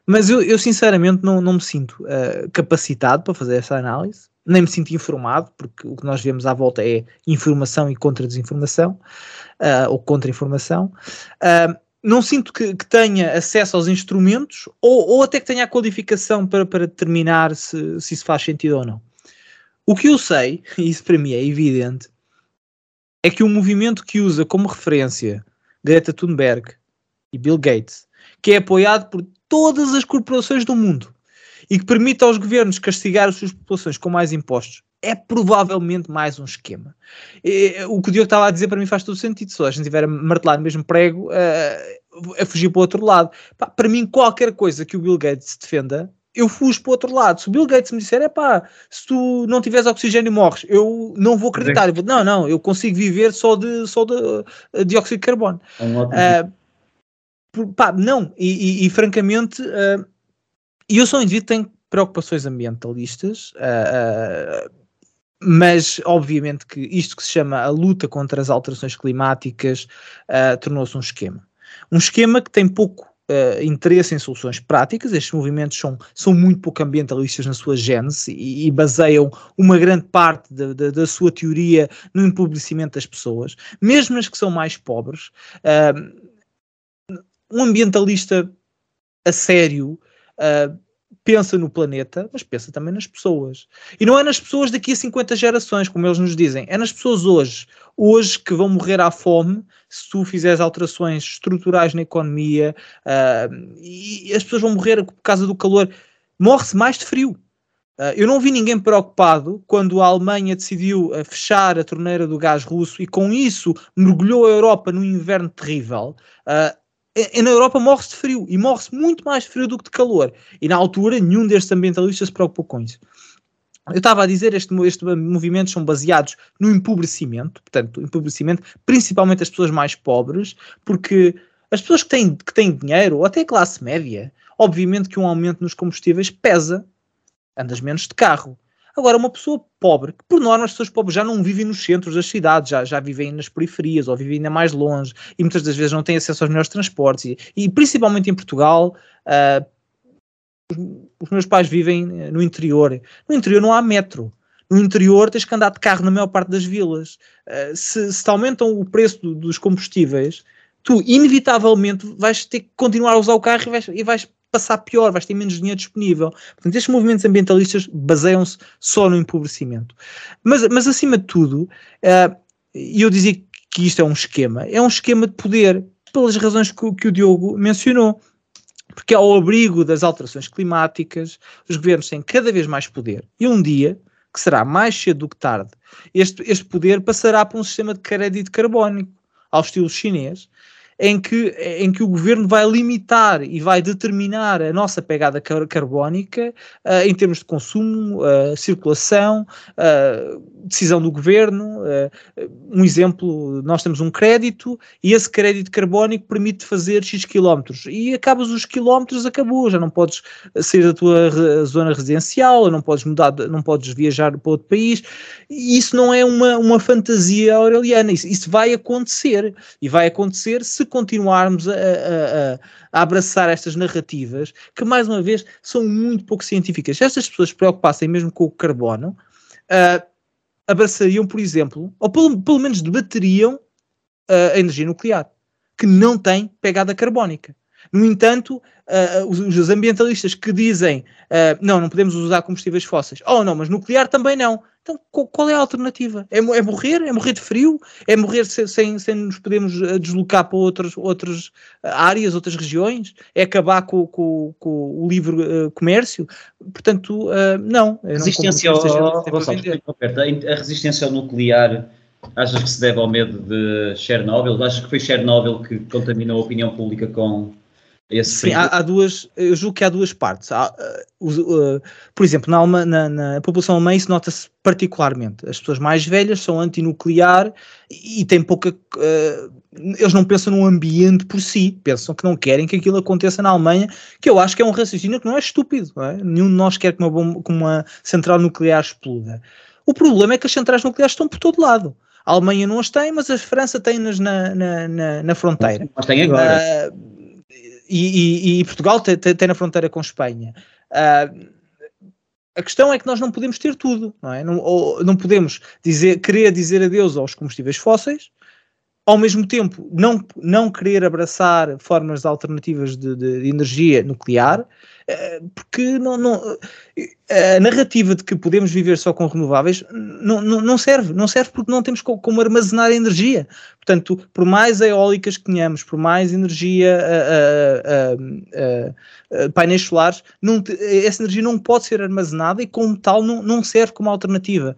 Mas eu, eu sinceramente não, não me sinto uh, capacitado para fazer essa análise, nem me sinto informado, porque o que nós vemos à volta é informação e contra-desinformação uh, ou contra-informação. Uh, não sinto que, que, tenha acesso aos instrumentos ou, ou, até que tenha a qualificação para, para determinar se, se isso faz sentido ou não. O que eu sei, e isso para mim é evidente, é que um movimento que usa como referência Greta Thunberg e Bill Gates, que é apoiado por todas as corporações do mundo e que permite aos governos castigar as suas populações com mais impostos, é provavelmente mais um esquema. E, o que o Diogo estava a dizer para mim faz todo sentido. Se a gente estiver a martelar no mesmo prego, uh, a fugir para o outro lado. Pá, para mim, qualquer coisa que o Bill Gates defenda, eu fujo para o outro lado. Se o Bill Gates me disser, é pá, se tu não tiveres oxigênio morres, eu não vou acreditar. Eu vou, não, não, eu consigo viver só de, só de uh, dióxido de carbono. É um uh, pá, não, e, e, e francamente, uh, eu sou um indivíduo tem preocupações ambientalistas. Uh, mas obviamente que isto que se chama a luta contra as alterações climáticas uh, tornou-se um esquema. Um esquema que tem pouco uh, interesse em soluções práticas, estes movimentos são, são muito pouco ambientalistas na sua gênese e, e baseiam uma grande parte de, de, da sua teoria no empobrecimento das pessoas, mesmo as que são mais pobres. Uh, um ambientalista a sério pensa no planeta, mas pensa também nas pessoas. E não é nas pessoas daqui a 50 gerações, como eles nos dizem, é nas pessoas hoje. Hoje que vão morrer à fome se tu fizeres alterações estruturais na economia uh, e as pessoas vão morrer por causa do calor. Morre-se mais de frio. Uh, eu não vi ninguém preocupado quando a Alemanha decidiu uh, fechar a torneira do gás russo e com isso mergulhou a Europa num inverno terrível. Uh, na Europa morre-se de frio e morre-se muito mais frio do que de calor. E na altura nenhum destes ambientalistas se preocupou com isso. Eu estava a dizer, estes este movimentos são baseados no empobrecimento, portanto, empobrecimento, principalmente das pessoas mais pobres, porque as pessoas que têm, que têm dinheiro, ou até a classe média, obviamente que um aumento nos combustíveis pesa, andas menos de carro. Agora, uma pessoa pobre, que por norma as pessoas pobres já não vivem nos centros das cidades, já, já vivem nas periferias ou vivem ainda mais longe e muitas das vezes não têm acesso aos melhores transportes e, e principalmente em Portugal, uh, os meus pais vivem no interior. No interior não há metro. No interior tens que andar de carro na maior parte das vilas. Uh, se, se aumentam o preço do, dos combustíveis, tu inevitavelmente vais ter que continuar a usar o carro e vais, e vais passar pior, vais ter menos dinheiro disponível. Portanto, estes movimentos ambientalistas baseiam-se só no empobrecimento. Mas, mas acima de tudo, uh, eu dizia que isto é um esquema, é um esquema de poder, pelas razões que, que o Diogo mencionou. Porque ao abrigo das alterações climáticas, os governos têm cada vez mais poder. E um dia, que será mais cedo do que tarde, este, este poder passará para um sistema de crédito carbónico, ao estilo chinês, em que, em que o governo vai limitar e vai determinar a nossa pegada car carbónica uh, em termos de consumo, uh, circulação, uh, decisão do governo. um exemplo, nós temos um crédito e esse crédito carbónico permite fazer X quilómetros e acabas os quilómetros, acabou, já não podes sair da tua re zona residencial, não podes mudar, não podes viajar para outro país. E isso não é uma, uma fantasia aureliana, isso, isso vai acontecer e vai acontecer se continuarmos a, a, a, abraçar estas narrativas que, mais uma vez, são muito pouco científicas. Se estas pessoas se preocupassem mesmo com o carbono, uh, abraçariam, por exemplo, ou pelo, pelo menos debateriam uh, a energia nuclear, que não tem pegada carbónica. No entanto, uh, os, os, ambientalistas que dizem não, não podemos usar combustíveis fósseis, oh não, mas nuclear também não. Então, qual é a alternativa? É, é morrer? É morrer de frio? É morrer sem, sem, sem nos podermos eh, deslocar para outras, outras áreas, outras regiões? É acabar com, com, com o livre uh, comércio? Portanto, uh, não. Resistência não ao, Gonçalo, a resistência ao nuclear achas que se deve ao medo de Chernobyl? Achas que foi Chernobyl que contaminou a opinião pública com esse Sim, há, há, duas, eu julgo que há duas partes. Há, uh, uh, por exemplo, na, Alma, na, na população alemã isso nota-se particularmente. As pessoas mais velhas são antinuclear e, e têm pouca. Uh, eles não pensam no ambiente por si, pensam que não querem que aquilo aconteça na Alemanha, que eu acho que é um raciocínio que não é estúpido. Não é? Nenhum de nós quer que uma, bomba, que uma central nuclear exploda. O problema é que as centrais nucleares estão por todo lado. A Alemanha não as tem, mas a França tem-nas na, na, na, na fronteira. Mas tem agora. Uh, e, e, Portugal tem, tem, na fronteira com Espanha. Uh, a questão é que nós não podemos ter tudo, não é? Não, ou, não podemos dizer, querer dizer adeus aos combustíveis fósseis, ao mesmo tempo não, não querer abraçar formas alternativas de, de energia nuclear porque não, não, eh, a narrativa de que podemos viver só com renováveis não, não, não serve, não serve porque não temos como armazenar energia. Portanto, por mais eólicas que tenhamos, por mais energia, uh, uh, uh, painéis solares, não, essa energia não pode ser armazenada e, como tal, não, não serve como alternativa.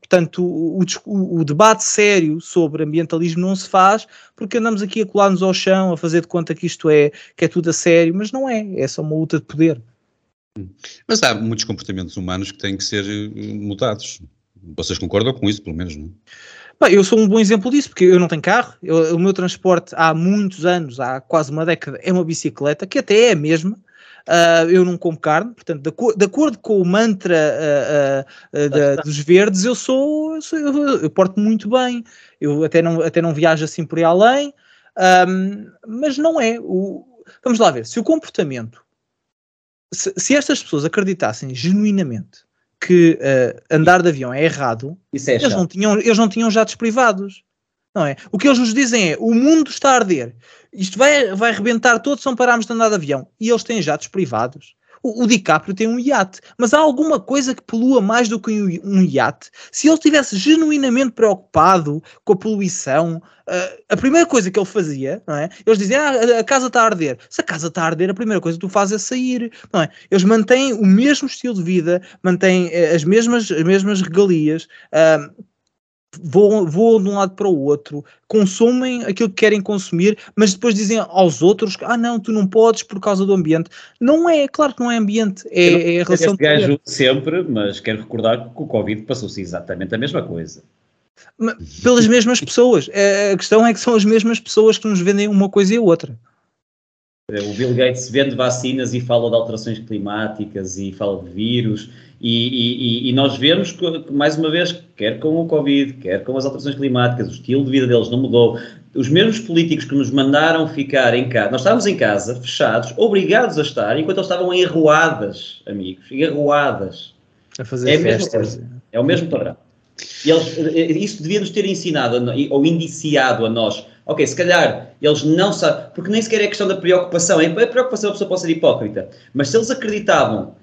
Portanto, o, o, o, debate sério sobre ambientalismo não se faz porque andamos aqui a colar-nos ao chão, a fazer de conta que isto é, que é tudo a sério, mas não é, é só uma luta de poder. Mas há muitos comportamentos humanos que têm que ser eh, mudados. Vocês concordam com isso, pelo menos, não é? eu sou um bom exemplo disso, porque eu não tenho carro, eu, o meu transporte há muitos anos, há quase uma década, é uma bicicleta, que até é a mesma, Uh, eu não como carne, portanto, de, aco de acordo com o mantra uh, uh, da, dos verdes, eu sou, eu, sou eu, eu, porto muito bem, eu até não, até não viajo assim por aí além, um, mas não é. O, vamos lá ver, se o comportamento, se, se estas pessoas acreditassem genuinamente que andar de avião é errado, é eles, não tinham, eles não tinham jatos privados. Não é? O que eles nos dizem é: o mundo está a arder, isto vai, vai arrebentar todo se não pararmos de andar de avião. E eles têm jatos privados. O, o DiCaprio tem um iate, mas há alguma coisa que polua mais do que um iate? Se ele estivesse genuinamente preocupado com a poluição, uh, a primeira coisa que ele fazia, não é? Eles dizem, ah, a casa está a arder. Se a casa está a arder, a primeira coisa que tu fazes é sair, não é? Eles mantêm o mesmo estilo de vida, mantêm uh, as mesmas, as mesmas regalias, uh, voam, voam de um lado para o outro, consomem aquilo que querem consumir, mas depois dizem aos outros que, ah não, tu não podes por causa do ambiente. Não é, claro que não é ambiente, é, é a relação... Este gajo sempre, mas quero recordar que o Covid passou-se exatamente a mesma coisa. Pelas mesmas pessoas. A questão é que são as mesmas pessoas que nos vendem uma coisa e a outra. O Bill Gates vende vacinas e fala de alterações climáticas e fala de vírus e, e, e, nós vemos que, mais uma vez, quer com o Covid, quer com as alterações climáticas, o estilo de vida deles não mudou. Os mesmos políticos que nos mandaram ficar em casa, nós estávamos em casa, fechados, obrigados a estar, enquanto eles estavam em arruadas, amigos, em arruadas. A fazer é festas. É o mesmo padrão. E eles, isso devia nos ter ensinado ou indiciado a nós. Ok, se calhar eles não sabem, porque nem sequer é questão da preocupação. A preocupação a pessoa pode ser hipócrita, mas se eles acreditavam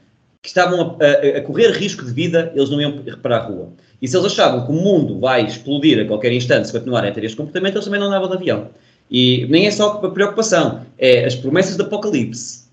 que estavam a, a, a, correr risco de vida, eles não iam para a rua. E se eles achavam que o mundo vai explodir a qualquer instante se continuarem a ter este comportamento, eles também não andavam de avião. E nem é só a preocupação, é as promessas de apocalipse.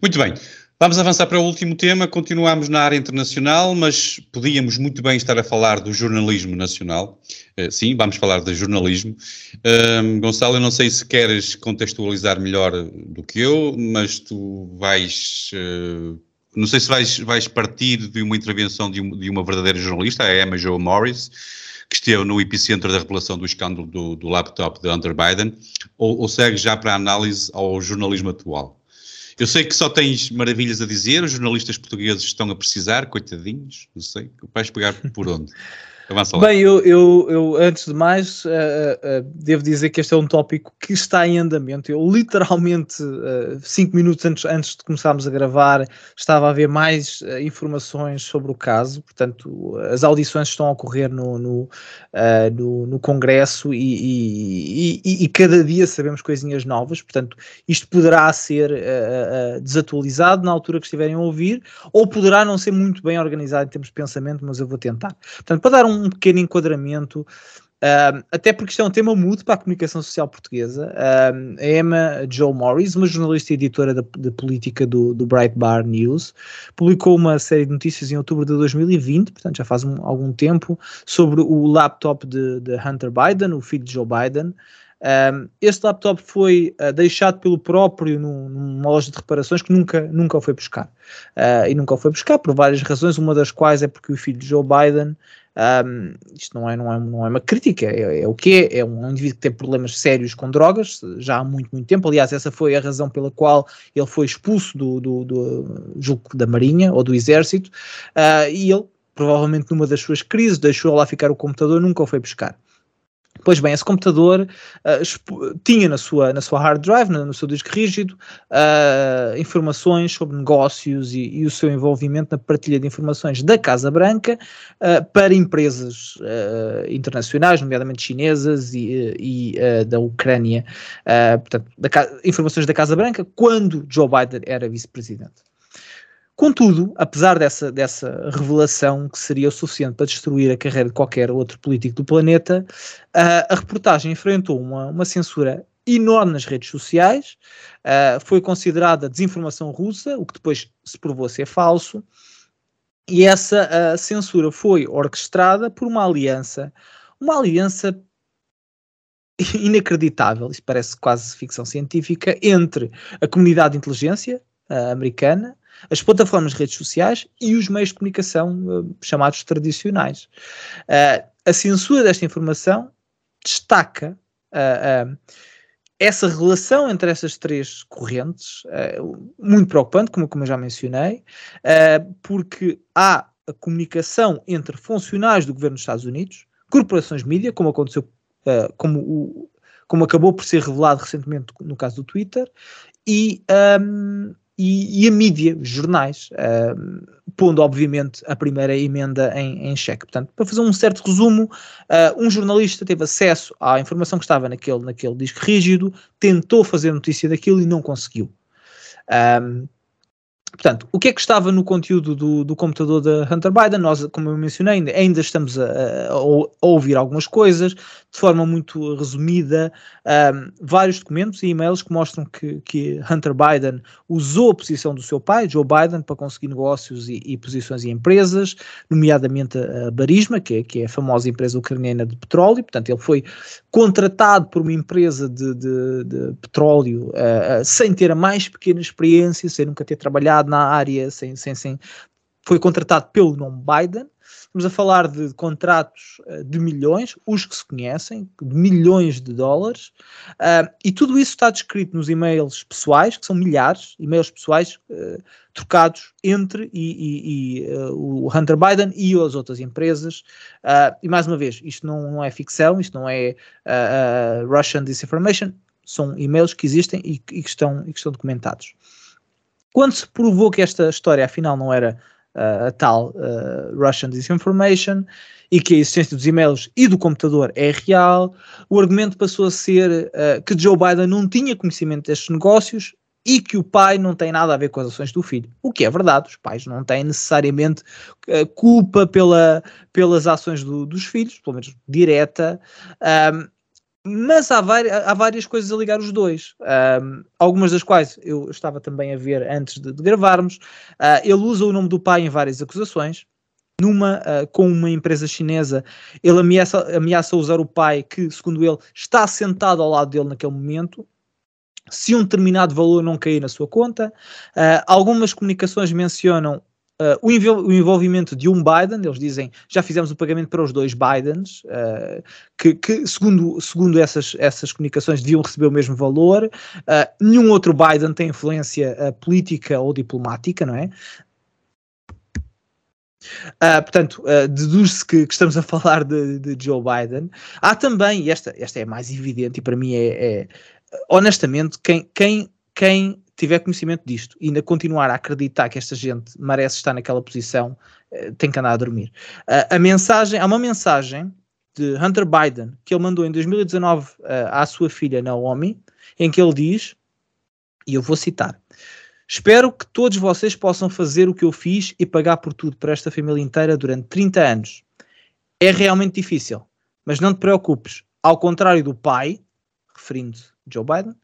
Muito bem. Vamos avançar para o último tema. Continuamos na área internacional, mas podíamos muito bem estar a falar do jornalismo nacional. Uh, sim, vamos falar de jornalismo. Uh, Gonçalo, eu não sei se queres contextualizar melhor do que eu, mas tu vais. Uh, não sei se vais, vais partir de uma intervenção de, um, de, uma verdadeira jornalista, a Emma Jo Morris, que esteve no epicentro da revelação do escândalo do, do laptop de Hunter Biden, ou, ou segue já para a análise ao jornalismo atual? Eu sei que só tens maravilhas a dizer, os jornalistas portugueses estão a precisar, coitadinhos, não sei, vais pegar por onde? [LAUGHS] Avança lá. Bem, eu, eu, eu antes de mais uh, uh, devo dizer que este é um tópico que está em andamento. Eu literalmente, uh, cinco minutos antes, antes de começarmos a gravar, estava a ver mais informações sobre o caso. Portanto, as audições estão a ocorrer no, no, no, no Congresso e, e, e, e, cada dia sabemos coisinhas novas. Portanto, isto poderá ser desatualizado na altura que estiverem a ouvir, ou poderá não ser muito bem organizado em termos de pensamento, mas eu vou tentar. Portanto, para dar um um pequeno enquadramento, até porque isto é um tema mútuo para a comunicação social portuguesa. A Emma Joe Morris, uma jornalista e editora de, de política do, do Breitbart News, publicou uma série de notícias em outubro de 2020, portanto já faz um, algum tempo, sobre o laptop de, de Hunter Biden, o filho de Joe Biden. Este laptop foi uh, deixado pelo próprio num, numa loja de reparações que nunca, nunca o foi buscar. Uh, e nunca o foi buscar por várias razões, uma das quais é porque o filho de Joe Biden um, isto não é, não, é, não é uma crítica, é, é, o que é, é um indivíduo que tem problemas sérios com drogas já há muito, muito tempo. Aliás, essa foi a razão pela qual ele foi expulso do, do, do julgo da Marinha ou do Exército, uh, e ele, provavelmente numa das suas crises, deixou lá ficar o computador, nunca o foi buscar. Pois bem, esse computador uh, tinha na sua, na sua hard drive, no, seu disco rígido, uh, informações sobre negócios e, e, o seu envolvimento na partilha de informações da Casa Branca uh, para empresas internacionais, nomeadamente chinesas e, e da Ucrânia. portanto, da, informações da Casa Branca quando Joe Biden era vice-presidente. Contudo, apesar dessa, dessa revelação que seria o suficiente para destruir a carreira de qualquer outro político do planeta, a, a reportagem enfrentou uma, uma censura enorme nas redes sociais, foi considerada desinformação russa, o que depois se provou ser falso, e essa censura foi orquestrada por uma aliança, uma aliança inacreditável, isso parece quase ficção científica, entre a comunidade de inteligência americana, as plataformas de redes sociais e os meios de comunicação uh, chamados tradicionais. Uh, a censura desta informação destaca uh, essa relação entre essas três correntes, muito preocupante, como, como eu já mencionei, porque há a comunicação entre funcionários do governo dos Estados Unidos, corporações de mídia, como aconteceu, como, o, como acabou por ser revelado recentemente no caso do Twitter, e um, e, e a mídia, os jornais, uh, pondo obviamente a primeira emenda em, em xeque. Portanto, para fazer um certo resumo, uh, um jornalista teve acesso à informação que estava naquele, naquele disco rígido, tentou fazer notícia daquilo e não conseguiu. Um, Portanto, o que é que estava no conteúdo do, do computador da Hunter Biden? Nós, como eu mencionei, ainda, ainda estamos a, a, a, ouvir algumas coisas de forma muito resumida, um, vários documentos e e-mails que mostram que, que, Hunter Biden usou a posição do seu pai, Joe Biden, para conseguir negócios e, e posições em empresas, nomeadamente a Barisma, que é, que é a famosa empresa ucraniana de petróleo. Portanto, ele foi contratado por uma empresa de, de, de petróleo uh, uh, sem ter a mais pequena experiência, sem nunca ter trabalhado na área, sem, sem, sem, foi contratado pelo nome Biden. Estamos a falar de contratos uh, de milhões, os que se conhecem, de milhões de dólares, uh, e tudo isso está descrito nos e-mails pessoais, que são milhares, e-mails pessoais uh, trocados entre e, e, e o Hunter Biden e as outras empresas. e mais uma vez, isto não, não é ficção, isto não é Russian disinformation, são e-mails que existem e, e, que estão, e que estão documentados. Quando se provou que esta história afinal não era uh, a tal uh, Russian disinformation e que a existência dos e-mails e do computador é real, o argumento passou a ser uh, que Joe Biden não tinha conhecimento destes negócios e que o pai não tem nada a ver com as ações do filho. O que é verdade, os pais não têm necessariamente culpa pela, pelas ações do, dos filhos, pelo menos direta. Um, mas há, várias, há várias coisas a ligar os dois, um, algumas das quais eu estava também a ver antes de, de gravarmos. Uh, ele usa o nome do pai em várias acusações. Numa, uh, com uma empresa chinesa, ele ameaça, ameaça usar o pai, que, segundo ele, está sentado ao lado dele naquele momento, se um determinado valor não cair na sua conta. Uh, algumas comunicações mencionam Uh, o, o, envolvimento de um Biden, eles dizem já fizemos o pagamento para os dois Bidens, uh, que, que, segundo, segundo essas, essas comunicações deviam receber o mesmo valor. Uh, nenhum outro Biden tem influência política ou diplomática, não é? Uh, portanto, uh, deduz-se que, que, estamos a [LAUGHS] falar de, de, Joe Biden. Há também, e esta, esta é mais evidente, e para mim é, é honestamente, quem, quem, quem tiver conhecimento disto e ainda continuar a acreditar que esta gente merece estar naquela posição, uh, tem que andar a dormir. Uh, a mensagem, há uma mensagem de Hunter Biden que ele mandou em 2019 uh, à sua filha Naomi, em que ele diz, e eu vou citar: Espero que todos vocês possam fazer o que eu fiz e pagar por tudo para esta família inteira durante 30 anos. É realmente difícil, mas não te preocupes. Ao contrário do pai, referindo Joe Biden,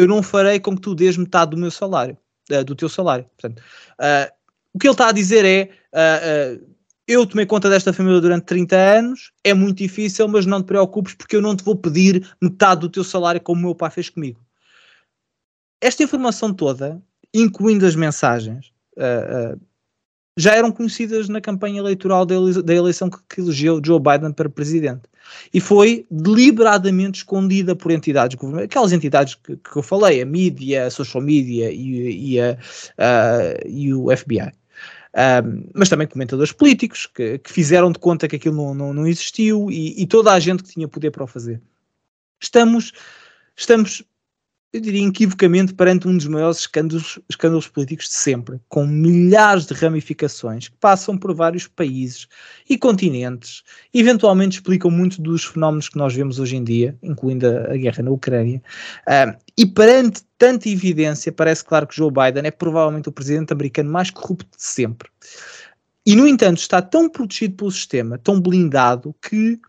eu não farei com que tu dês metade do meu salário, uh, do teu salário. Portanto, uh, o que ele está a dizer é: uh, eu tomei conta desta família durante 30 anos, é muito difícil, mas não te preocupes porque eu não te vou pedir metade do teu salário como o meu pai fez comigo. Esta informação toda, incluindo as mensagens, já eram conhecidas na campanha eleitoral da, eleição que, elegeu Joe Biden para presidente. E foi deliberadamente escondida por entidades governamentais, aquelas entidades que, que, eu falei, a mídia, a social media e, e, a, uh, e o FBI. Um, mas também comentadores políticos que, que, fizeram de conta que aquilo não, não, não existiu e, e, toda a gente que tinha poder para o fazer. Estamos, estamos eu diria inequivocamente, perante um dos maiores escândalos, escândalos políticos de sempre, com milhares de ramificações que passam por vários países e continentes, e eventualmente explicam muito dos fenómenos que nós vemos hoje em dia, incluindo a, a guerra na Ucrânia. Uh, e perante tanta evidência, parece claro que Joe Biden é provavelmente o presidente americano mais corrupto de sempre. E, no entanto, está tão protegido pelo sistema, tão blindado, que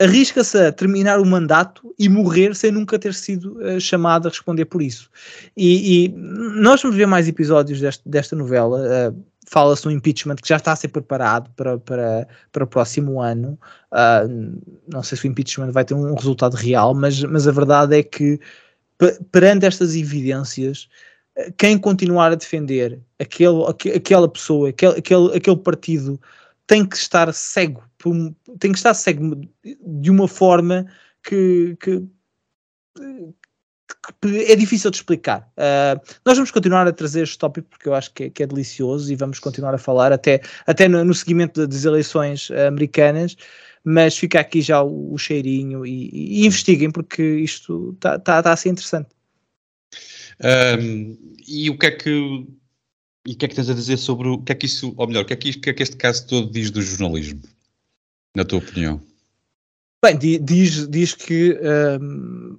arrisca-se a terminar o mandato e morrer sem nunca ter sido uh, chamado a responder por isso. E, e, nós vamos ver mais episódios deste, desta novela. Uh, Fala-se no impeachment que já está a ser preparado para, para, para o próximo ano. Uh, não sei se o impeachment vai ter um resultado real, mas, mas a verdade é que perante estas evidências, quem continuar a defender aquele, aquela pessoa, aquele, aquele, aquele partido, tem que estar cego tem que estar cego de uma forma que, que, que é difícil de explicar. Uh, nós vamos continuar a trazer este tópico porque eu acho que é, que é delicioso e vamos continuar a falar até, até no, no seguimento das eleições americanas, mas fica aqui já o, o cheirinho e, e, investiguem porque isto está tá, tá a ser interessante. Um, e o que é que e o que é que tens a dizer sobre o que é que isso, ou melhor, o que é que, o que, é que este caso todo diz do jornalismo? Na tua opinião? Bem, diz, diz que um,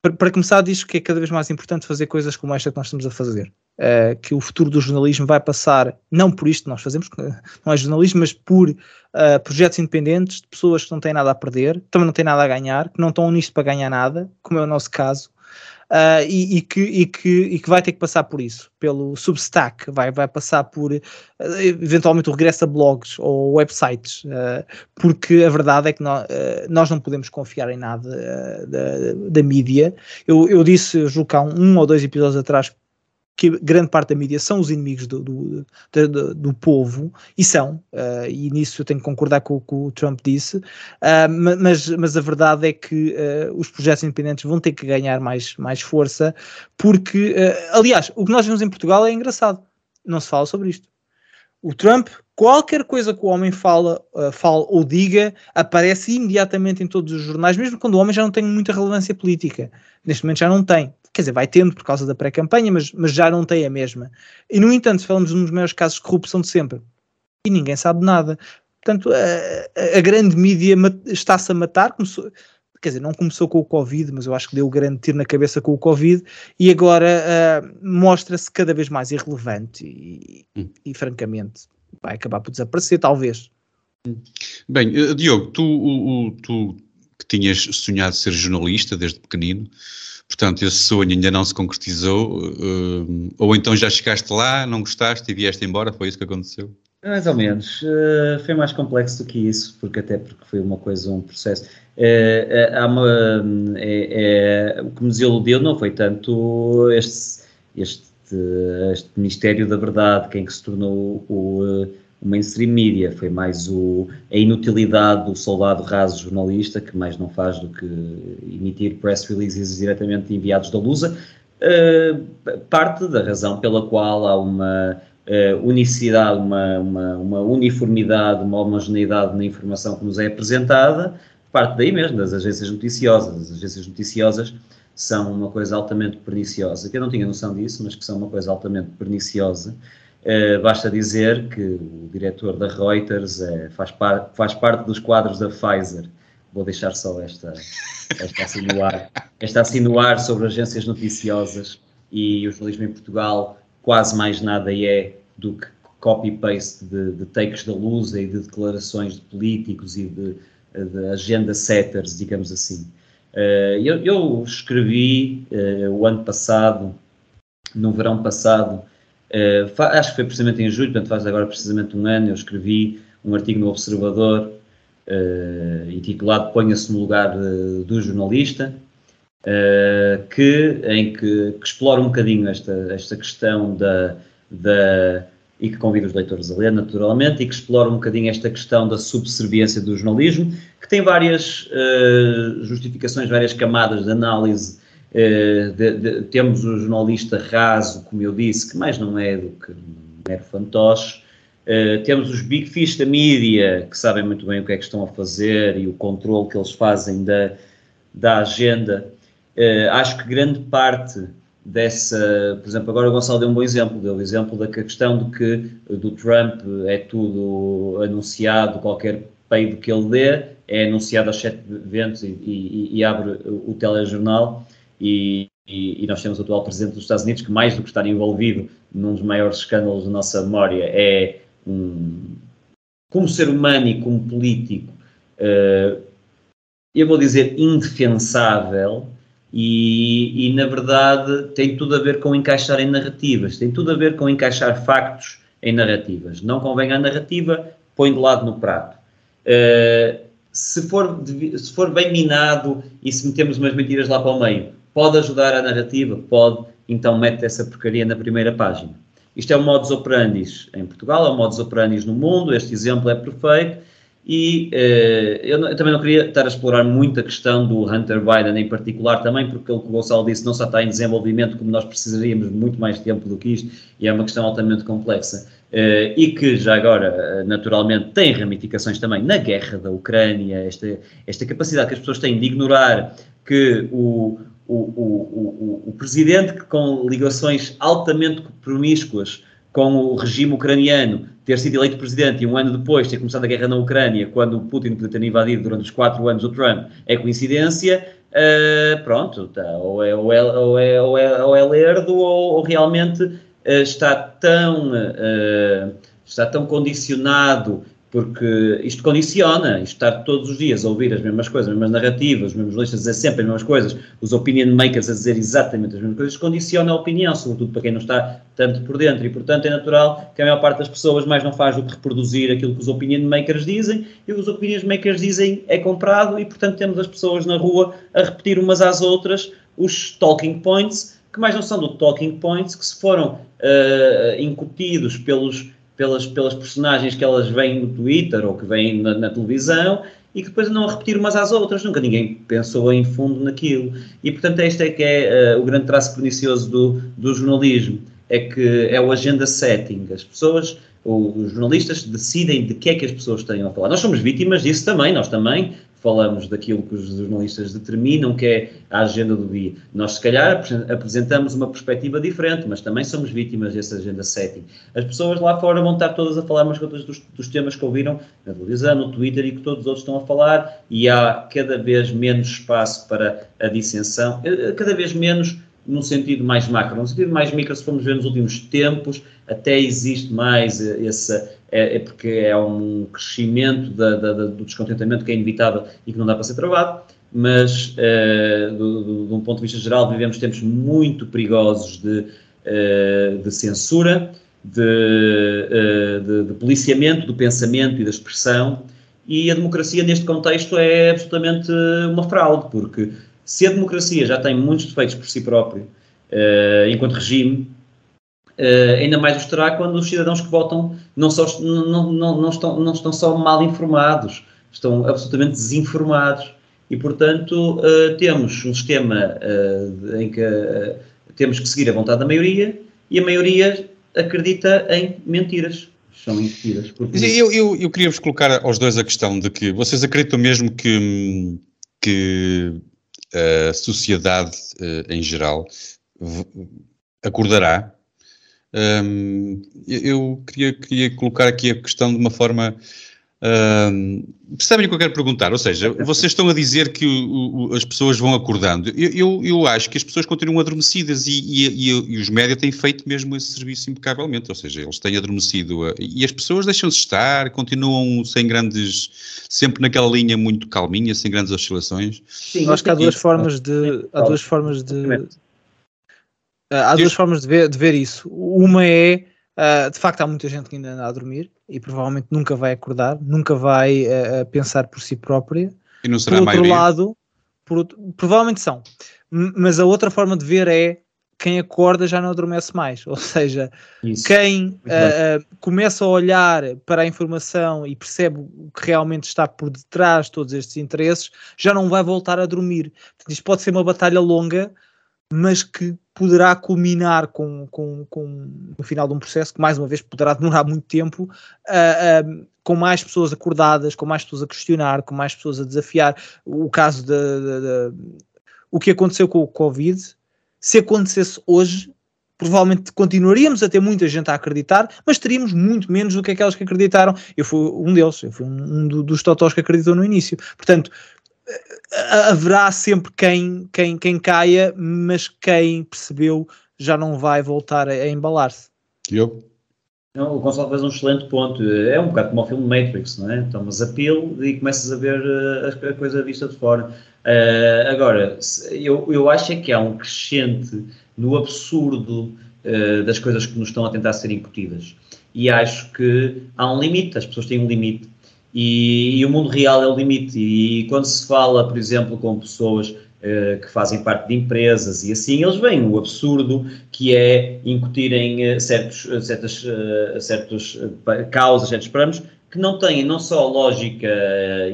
para, começar, diz que é cada vez mais importante fazer coisas como esta que nós estamos a fazer. Uh, que o futuro do jornalismo vai passar, não por isto que nós fazemos, não é jornalismo, mas por uh, projetos independentes de pessoas que não têm nada a perder, também não têm nada a ganhar, que não estão nisto para ganhar nada, como é o nosso caso, uh, e, e, que, e, que, e que vai ter que passar por isso, pelo Substack, vai, vai passar por uh, eventualmente o regresso a blogs ou websites, uh, porque a verdade é que nós, nós não podemos confiar em nada da, da mídia. Eu, eu disse, julgo que há um, um ou dois episódios atrás que grande parte da mídia são os inimigos do, do, do, do povo, e são, uh, e nisso eu tenho que concordar com o que o Trump disse, uh, mas, mas a verdade é que uh, os projetos independentes vão ter que ganhar mais, mais força, porque, aliás, o que nós vemos em Portugal é engraçado, não se fala sobre isto. O Trump, qualquer coisa que o homem fala, fala ou diga, aparece imediatamente em todos os jornais, mesmo quando o homem já não tem muita relevância política. Neste momento já não tem quer dizer, vai tendo por causa da pré-campanha, mas, mas já não tem a mesma. E, no entanto, falamos de um dos maiores casos de corrupção de sempre. E ninguém sabe nada. Portanto, a, a grande mídia está-se a matar, começou, quer dizer, não começou com o Covid, mas eu acho que deu um grande tiro na cabeça com o Covid e agora uh, mostra-se cada vez mais irrelevante e, hum. e, francamente, vai acabar por desaparecer, talvez. Bem, uh, Diogo, tu, o, o, tu que tinhas sonhado ser jornalista desde pequenino, Portanto, esse sonho ainda não se concretizou, uh, ou então já chegaste lá, não gostaste e vieste embora, foi isso que aconteceu? Mais ou menos. Uh, foi mais complexo do que isso, porque até porque foi uma coisa, um processo. Uh, há uma, é, é, o que me desiludiu não foi tanto este, este, este Ministério da Verdade, quem que se tornou o o mainstream media, foi mais o, a inutilidade do soldado raso jornalista, que mais não faz do que emitir press releases diretamente enviados da Lusa, uh, parte da razão pela qual há uma uh, unicidade, uma, uma, uma, uniformidade, uma homogeneidade na informação que nos é apresentada, parte daí mesmo, das agências noticiosas. As agências noticiosas são uma coisa altamente perniciosa, que eu não tinha noção disso, mas que são uma coisa altamente perniciosa, Uh, basta dizer que o diretor da Reuters é, faz, par, faz, parte dos quadros da Pfizer. Vou deixar só esta, esta, assim no ar, esta assim no ar sobre agências noticiosas e o jornalismo em Portugal quase mais nada é do que copy-paste de, de, takes da luz e de declarações de políticos e de, de agenda setters, digamos assim. Uh, eu, eu, escrevi o ano passado, no verão passado, Uh, acho que foi precisamente em julho, portanto faz agora precisamente um ano, eu escrevi um artigo no Observador uh, intitulado Ponha-se no lugar uh, do jornalista, que, em que, que, explora um bocadinho esta, esta questão da, da e que convido os leitores a ler naturalmente, e que explora um bocadinho esta questão da subserviência do jornalismo, que tem várias justificações, várias camadas de análise de, de, temos o jornalista raso, como eu disse, que mais não é do que um mero fantoche. Uh, temos os big fish da mídia, que sabem muito bem o que é que estão a fazer e o controle que eles fazem da, da agenda. Uh, acho que grande parte dessa, por exemplo, agora o Gonçalo deu um bom exemplo, deu o exemplo da questão de que do Trump é tudo anunciado, qualquer peido que ele dê é anunciado aos sete ventos e, e, e abre o telejornal e, e, e, nós temos o atual presidente dos Estados Unidos que, mais do que estar envolvido num dos maiores escândalos da nossa memória, é um, como ser humano e como político, uh, eu vou dizer indefensável. E, e, na verdade tem tudo a ver com encaixar em narrativas, tem tudo a ver com encaixar factos em narrativas. Não convém a narrativa, põe de lado no prato. Uh, se, for, se for bem minado e se metemos umas mentiras lá para o meio, Pode ajudar a narrativa? Pode. Então mete essa porcaria na primeira página. Isto é o modus operandi em Portugal, é o modus operandi no mundo, este exemplo é perfeito. E eh, eu, eu, também não queria estar a explorar muito a questão do Hunter Biden em particular, também porque o que o Gonçalo disse não só está em desenvolvimento, como nós precisaríamos muito mais tempo do que isto, e é uma questão altamente complexa. Uh, e que já agora, naturalmente, tem ramificações também na guerra da Ucrânia, esta, esta capacidade que as pessoas têm de ignorar que o, o, o, o, o presidente que com ligações altamente promíscuas com o regime ucraniano ter sido eleito presidente e um ano depois ter começado a guerra na Ucrânia, quando o Putin podia ter invadido durante os quatro anos o Trump, é coincidência. uh, pronto, tá, ou, é, ou, é, ou, é, ou, é, ou é lerdo ou, ou realmente uh, está tão uh, está tão condicionado porque isto condiciona, isto estar todos os dias a ouvir as mesmas coisas, as mesmas narrativas, os mesmos listas a dizer sempre as mesmas coisas, os opinion makers a dizer exatamente as mesmas coisas, condiciona a opinião, sobretudo para quem não está tanto por dentro, e portanto é natural que a maior parte das pessoas mais não faz do que reproduzir aquilo que os opinion makers dizem, e o que os opinion makers dizem é comprado, e portanto temos as pessoas na rua a repetir umas às outras os talking points, que mais não são do talking points, que se foram uh, incutidos pelos pelas, pelas personagens que elas veem no Twitter ou que veem na, na televisão e que depois não a repetir umas às outras, nunca ninguém pensou em fundo naquilo. E portanto este é que é uh, o grande traço pernicioso do, do jornalismo, é que é o agenda setting. As pessoas, os jornalistas decidem de que é que as pessoas têm a falar. Nós somos vítimas disso também, nós também falamos daquilo que os jornalistas determinam que é a agenda do dia. Nós, se calhar, apresentamos uma perspectiva diferente, mas também somos vítimas dessa agenda setting. As pessoas lá fora vão estar todas a falar umas coisas dos, dos temas que ouviram na televisão, no Twitter e que todos os outros estão a falar, e há cada vez menos espaço para a dissensão, eh, cada vez menos num sentido mais macro. Num sentido mais micro, se formos ver nos últimos tempos, até existe mais essa. É, é porque é um crescimento da, da, do descontentamento que é inevitável e que não dá para ser travado, mas uh, do, do, de um ponto de vista geral, vivemos tempos muito perigosos de, uh, de censura, de, uh, de, de policiamento do pensamento e da expressão, e a democracia neste contexto é absolutamente uma fraude, porque se a democracia já tem muitos defeitos por si próprio, enquanto regime, uh, ainda mais os terá quando os cidadãos que votam não, só, não, não, não, estão, não estão só mal informados, estão absolutamente desinformados. E, portanto, uh, temos um sistema em que temos que seguir a vontade da maioria e a maioria acredita em mentiras são mentiras. Eu, eu, eu queria vos colocar aos dois a questão de que vocês acreditam mesmo que, que a sociedade uh, em geral acordará. Um, eu queria, queria colocar aqui a questão de uma forma percebem o que eu quero perguntar? Ou seja, vocês estão a dizer que o, o, as pessoas vão acordando. Eu, eu, eu, acho que as pessoas continuam adormecidas e, e, e, os médias têm feito mesmo esse serviço impecavelmente. Ou seja, eles têm adormecido a, e as pessoas deixam-se estar, continuam sem grandes, sempre naquela linha muito calminha, sem grandes oscilações. Sim, eu acho que há duas formas de. Há duas formas de. Há duas formas de ver, de ver isso. Uma é Uh, de facto, há muita gente que ainda anda a dormir e provavelmente nunca vai acordar, nunca vai uh, pensar por si própria. E não será por outro lado, por outro, provavelmente são, mas a outra forma de ver é quem acorda já não adormece mais, ou seja, Isso. quem uh, começa a olhar para a informação e percebe o que realmente está por detrás de todos estes interesses, já não vai voltar a dormir. Portanto, isto pode ser uma batalha longa, mas que poderá culminar com, com, com no final de um processo que, mais uma vez, poderá demorar muito tempo, uh, uh, com mais pessoas acordadas, com mais pessoas a questionar, com mais pessoas a desafiar. O caso de, de, de o que aconteceu com o Covid, se acontecesse hoje, provavelmente continuaríamos a ter muita gente a acreditar, mas teríamos muito menos do que aquelas que acreditaram. Eu fui um deles, eu fui um, um dos totós que acreditou no início. Portanto, haverá sempre quem, quem, quem caia, mas quem percebeu já não vai voltar a, a embalar-se. Eu? Não, o Gonçalo fez um excelente ponto. É um bocado como o filme Matrix, não é? Tomas a pílula e começas a ver a, a coisa vista de fora. Uh, agora, eu, eu acho é que há um crescente no absurdo uh, das coisas que nos estão a tentar ser incutidas. E acho que há um limite, as pessoas têm um limite e, e, o mundo real é o limite. E quando se fala, por exemplo, com pessoas uh, que fazem parte de empresas e assim, eles veem o absurdo que é incutirem uh, certos, uh, certas, certos causas, certos parâmetros que não têm não só lógica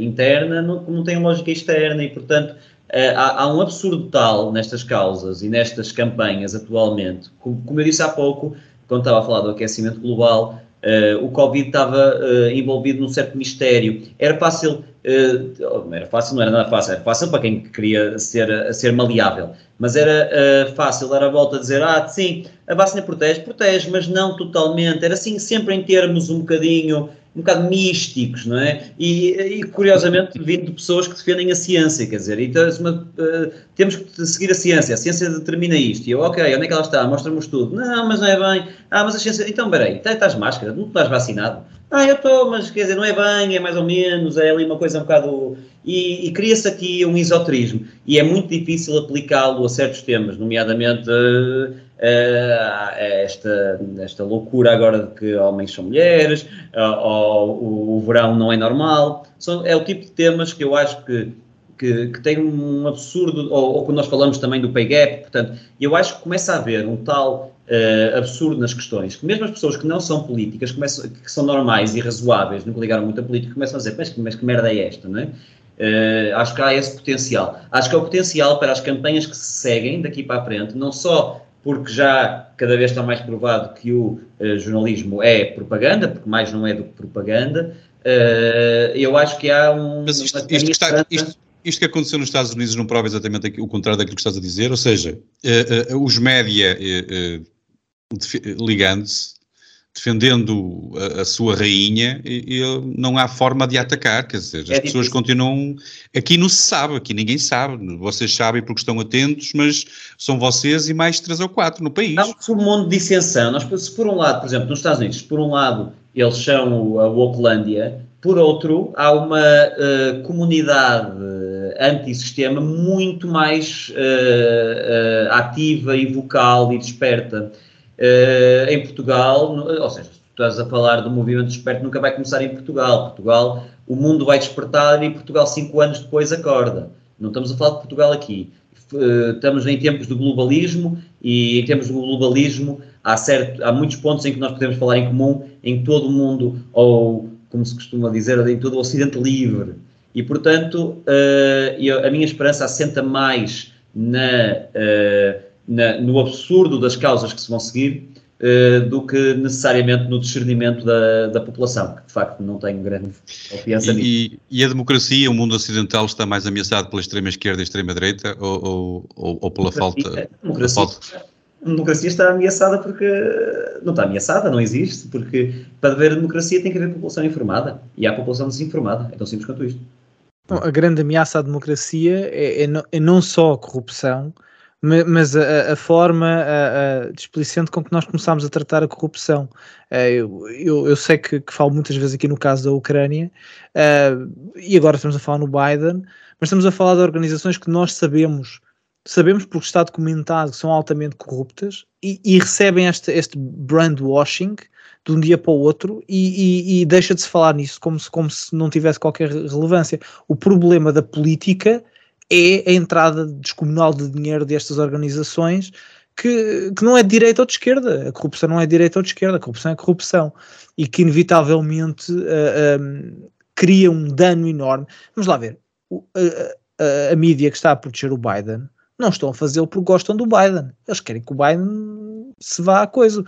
interna, não, como não têm lógica externa e, portanto, há, há, um absurdo tal nestas causas e nestas campanhas atualmente, como, como eu disse há pouco, quando estava a falar do aquecimento global, Uh, o Covid estava uh, envolvido num certo mistério. Era fácil, uh, não era fácil, não era nada fácil, era fácil para quem queria ser, ser maleável, mas era fácil dar a volta a dizer, ah, sim, a vacina protege, protege, mas não totalmente. Era assim, sempre em termos um bocadinho um bocado místicos, não é? E, e curiosamente vindo de pessoas que defendem a ciência, quer dizer, então, uma, uh, temos que seguir a ciência, a ciência determina isto. E eu, ok, onde é que ela está? Mostra-me o estudo. Não, mas não é bem. Ah, mas a ciência. Então, peraí, tá, estás máscara, não estás vacinado? Ah, eu estou, mas quer dizer, não é bem, é mais ou menos, é ali uma coisa um bocado. E, e cria-se aqui um esoterismo. E é muito difícil aplicá-lo a certos temas, nomeadamente. Uh, uh, esta, esta loucura agora de que homens são mulheres, uh, ou o, o, verão não é normal. São, é o tipo de temas que eu acho que, que, que tem um absurdo, ou, ou quando nós falamos também do pay gap, portanto, eu acho que começa a haver um tal uh, absurdo nas questões, que mesmo as pessoas que não são políticas, começam, que são normais e razoáveis, nunca ligaram muito a política, começam a dizer, mas, mas que merda é esta, não é? Uh, acho que há esse potencial. Acho que é o potencial para as campanhas que se seguem daqui para a frente, não só porque já cada vez está mais provado que o uh, jornalismo é propaganda, porque mais não é do que propaganda. Uh, eu acho que há um. Mas isto, isto, está, isto, isto, que aconteceu nos Estados Unidos não prova exatamente o contrário daquilo que estás a dizer, ou seja, os média ligando-se defendendo a, a, sua rainha, e, e, não há forma de atacar, quer dizer, as é pessoas difícil. continuam. Aqui não se sabe, aqui ninguém sabe. Vocês sabem porque estão atentos, mas são vocês e mais três ou quatro no país. Há um mundo de dissensão. Nós, se por um lado, por exemplo, nos Estados Unidos, por um lado eles são a Oaklândia, por outro, há uma uh, comunidade antissistema muito mais uh, uh, ativa e vocal e desperta. Uh, em Portugal, ou seja, se tu estás a falar do movimento desperto, nunca vai começar em Portugal. Portugal, o mundo vai despertar e Portugal cinco anos depois acorda. Não estamos a falar de Portugal aqui. Uh, estamos em tempos do globalismo e em tempos do globalismo há, certo, há muitos pontos em que nós podemos falar em comum em todo o mundo, ou como se costuma dizer, em todo o Ocidente livre. E, portanto, uh, eu, a minha esperança assenta mais na na, no absurdo das causas que se vão seguir uh, do que necessariamente no discernimento da, da população, que de facto não tenho grande confiança e, nisso. E a democracia, o mundo ocidental está mais ameaçado pela extrema-esquerda e extrema-direita ou, ou, ou, pela falta... A democracia, a democracia está ameaçada porque... Não está ameaçada, não existe, porque para haver democracia tem que haver população informada e há população desinformada. É tão simples quanto isto. a grande ameaça à democracia é, é, não, é não só a corrupção, mas a, a forma a, a com que nós começámos a tratar a corrupção. Uh, eu, eu, eu, sei que, que, falo muitas vezes aqui no caso da Ucrânia, uh, e agora estamos a falar no Biden, mas estamos a falar de organizações que nós sabemos, sabemos porque está documentado que são altamente corruptas e, e recebem este, este brand washing de um dia para o outro e, e, e deixa de se falar nisso como se, como se não tivesse qualquer relevância. O problema da política é a entrada descomunal de dinheiro destas organizações que, que não é de direita ou de esquerda. A corrupção não é de direita ou de esquerda, a corrupção é corrupção. E que inevitavelmente uh, eh, um, ehm, cria um dano enorme. Vamos lá ver. O, a, a, a, mídia que está a proteger o Biden não estão a fazê-lo porque gostam do Biden. Eles querem que o Biden se vá à coisa.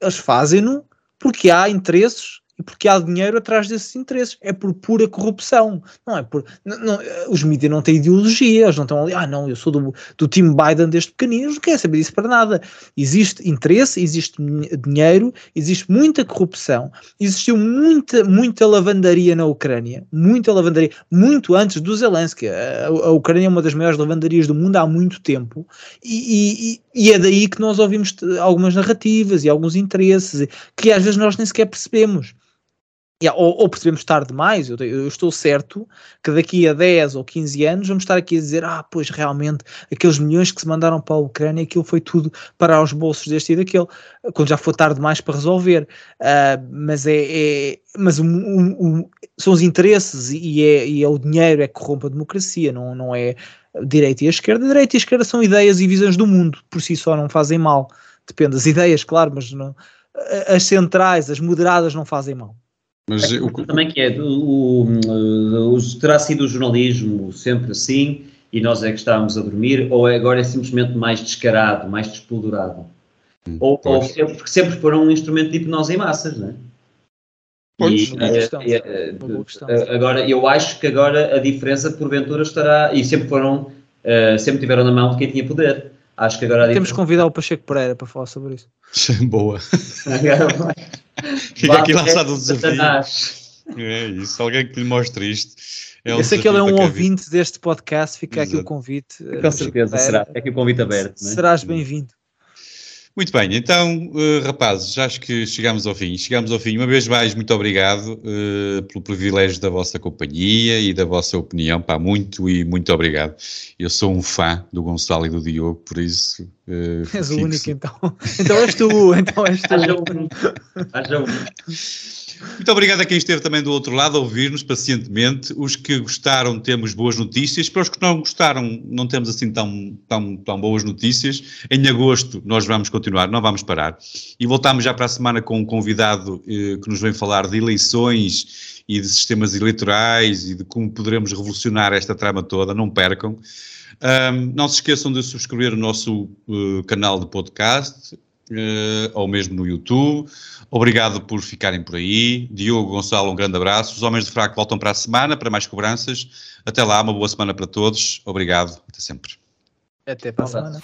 Eles fazem-no porque há interesses porque há dinheiro atrás desses interesses. É por pura corrupção. Não é por. Não, não, os mídias não têm ideologia, eles não estão ali, ah, não, eu sou do, do time Biden desde pequenino, não querem saber disso para nada. Existe interesse, existe dinheiro, existe muita corrupção, existiu muita, muita lavandaria na Ucrânia, muita lavandaria, muito antes do Zelensky. A, a Ucrânia é uma das maiores lavandarias do mundo há muito tempo, e, e, e é daí que nós ouvimos algumas narrativas e alguns interesses que às vezes nós nem sequer percebemos. Yeah, ou, ou, percebemos tarde demais, eu, eu, estou certo que daqui a 10 ou 15 anos vamos estar aqui a dizer, ah, pois realmente aqueles milhões que se mandaram para a Ucrânia, aquilo foi tudo para os bolsos deste e daquele, quando já foi tarde demais para resolver. Uh, mas é, é mas são os interesses e é, e é o dinheiro é que corrompe a democracia, não, não é direita e esquerda. Direita e esquerda são ideias e visões do mundo, por si só não fazem mal. Depende das ideias, claro, mas não, as centrais, as moderadas não fazem mal. Mas é, o, também que é, o, o, o, terá sido o jornalismo sempre assim e nós é que estávamos a dormir, ou é, agora é simplesmente mais descarado, mais despolurado? Hum, ou, ou sempre, porque sempre foram um instrumento de hipnose em massas, não é? Pois, e, é, é, é, agora, eu acho que agora a diferença porventura estará, e sempre foram, uh, sempre tiveram na mão de quem tinha poder. Acho que agora Temos que convidar o Pacheco Pereira para falar sobre isso. [LAUGHS] Boa. [LAUGHS] [LAUGHS] Fica aqui lançado o desafio. É isso, alguém que lhe mostre isto. É um Eu sei que ele é um ouvinte deste podcast, fica Exato. aqui o convite. Com certeza, será. É aqui o convite aberto. É? Serás bem-vindo. Muito bem, então, uh, rapazes, acho que chegamos ao fim. Chegamos ao fim. Uma vez mais, muito obrigado uh, pelo privilégio da vossa companhia e da vossa opinião. Pá, muito e muito obrigado. Eu sou um fã do Gonçalo e do Diogo, por isso. Uh, és o único, então. [LAUGHS] Então és tu, então és tu. Haja um. Haja um. Muito obrigado a quem esteve também do outro lado a ouvir-nos pacientemente. Os que gostaram, temos boas notícias. Para os que não gostaram, não temos assim tão, tão, tão boas notícias. Em agosto nós vamos continuar, não vamos parar. E voltamos já para a semana com um convidado eh, que nos vem falar de eleições e de sistemas eleitorais e de como poderemos revolucionar esta trama toda. Não percam. Um, não se esqueçam de subscrever o nosso uh, canal de podcast ou mesmo no YouTube. Obrigado por ficarem por aí. Diogo, Gonçalo, um grande abraço. Os Homens de Fraco voltam para a semana para mais cobranças. Até lá, uma boa semana para todos. Obrigado. Até sempre. Até para a semana.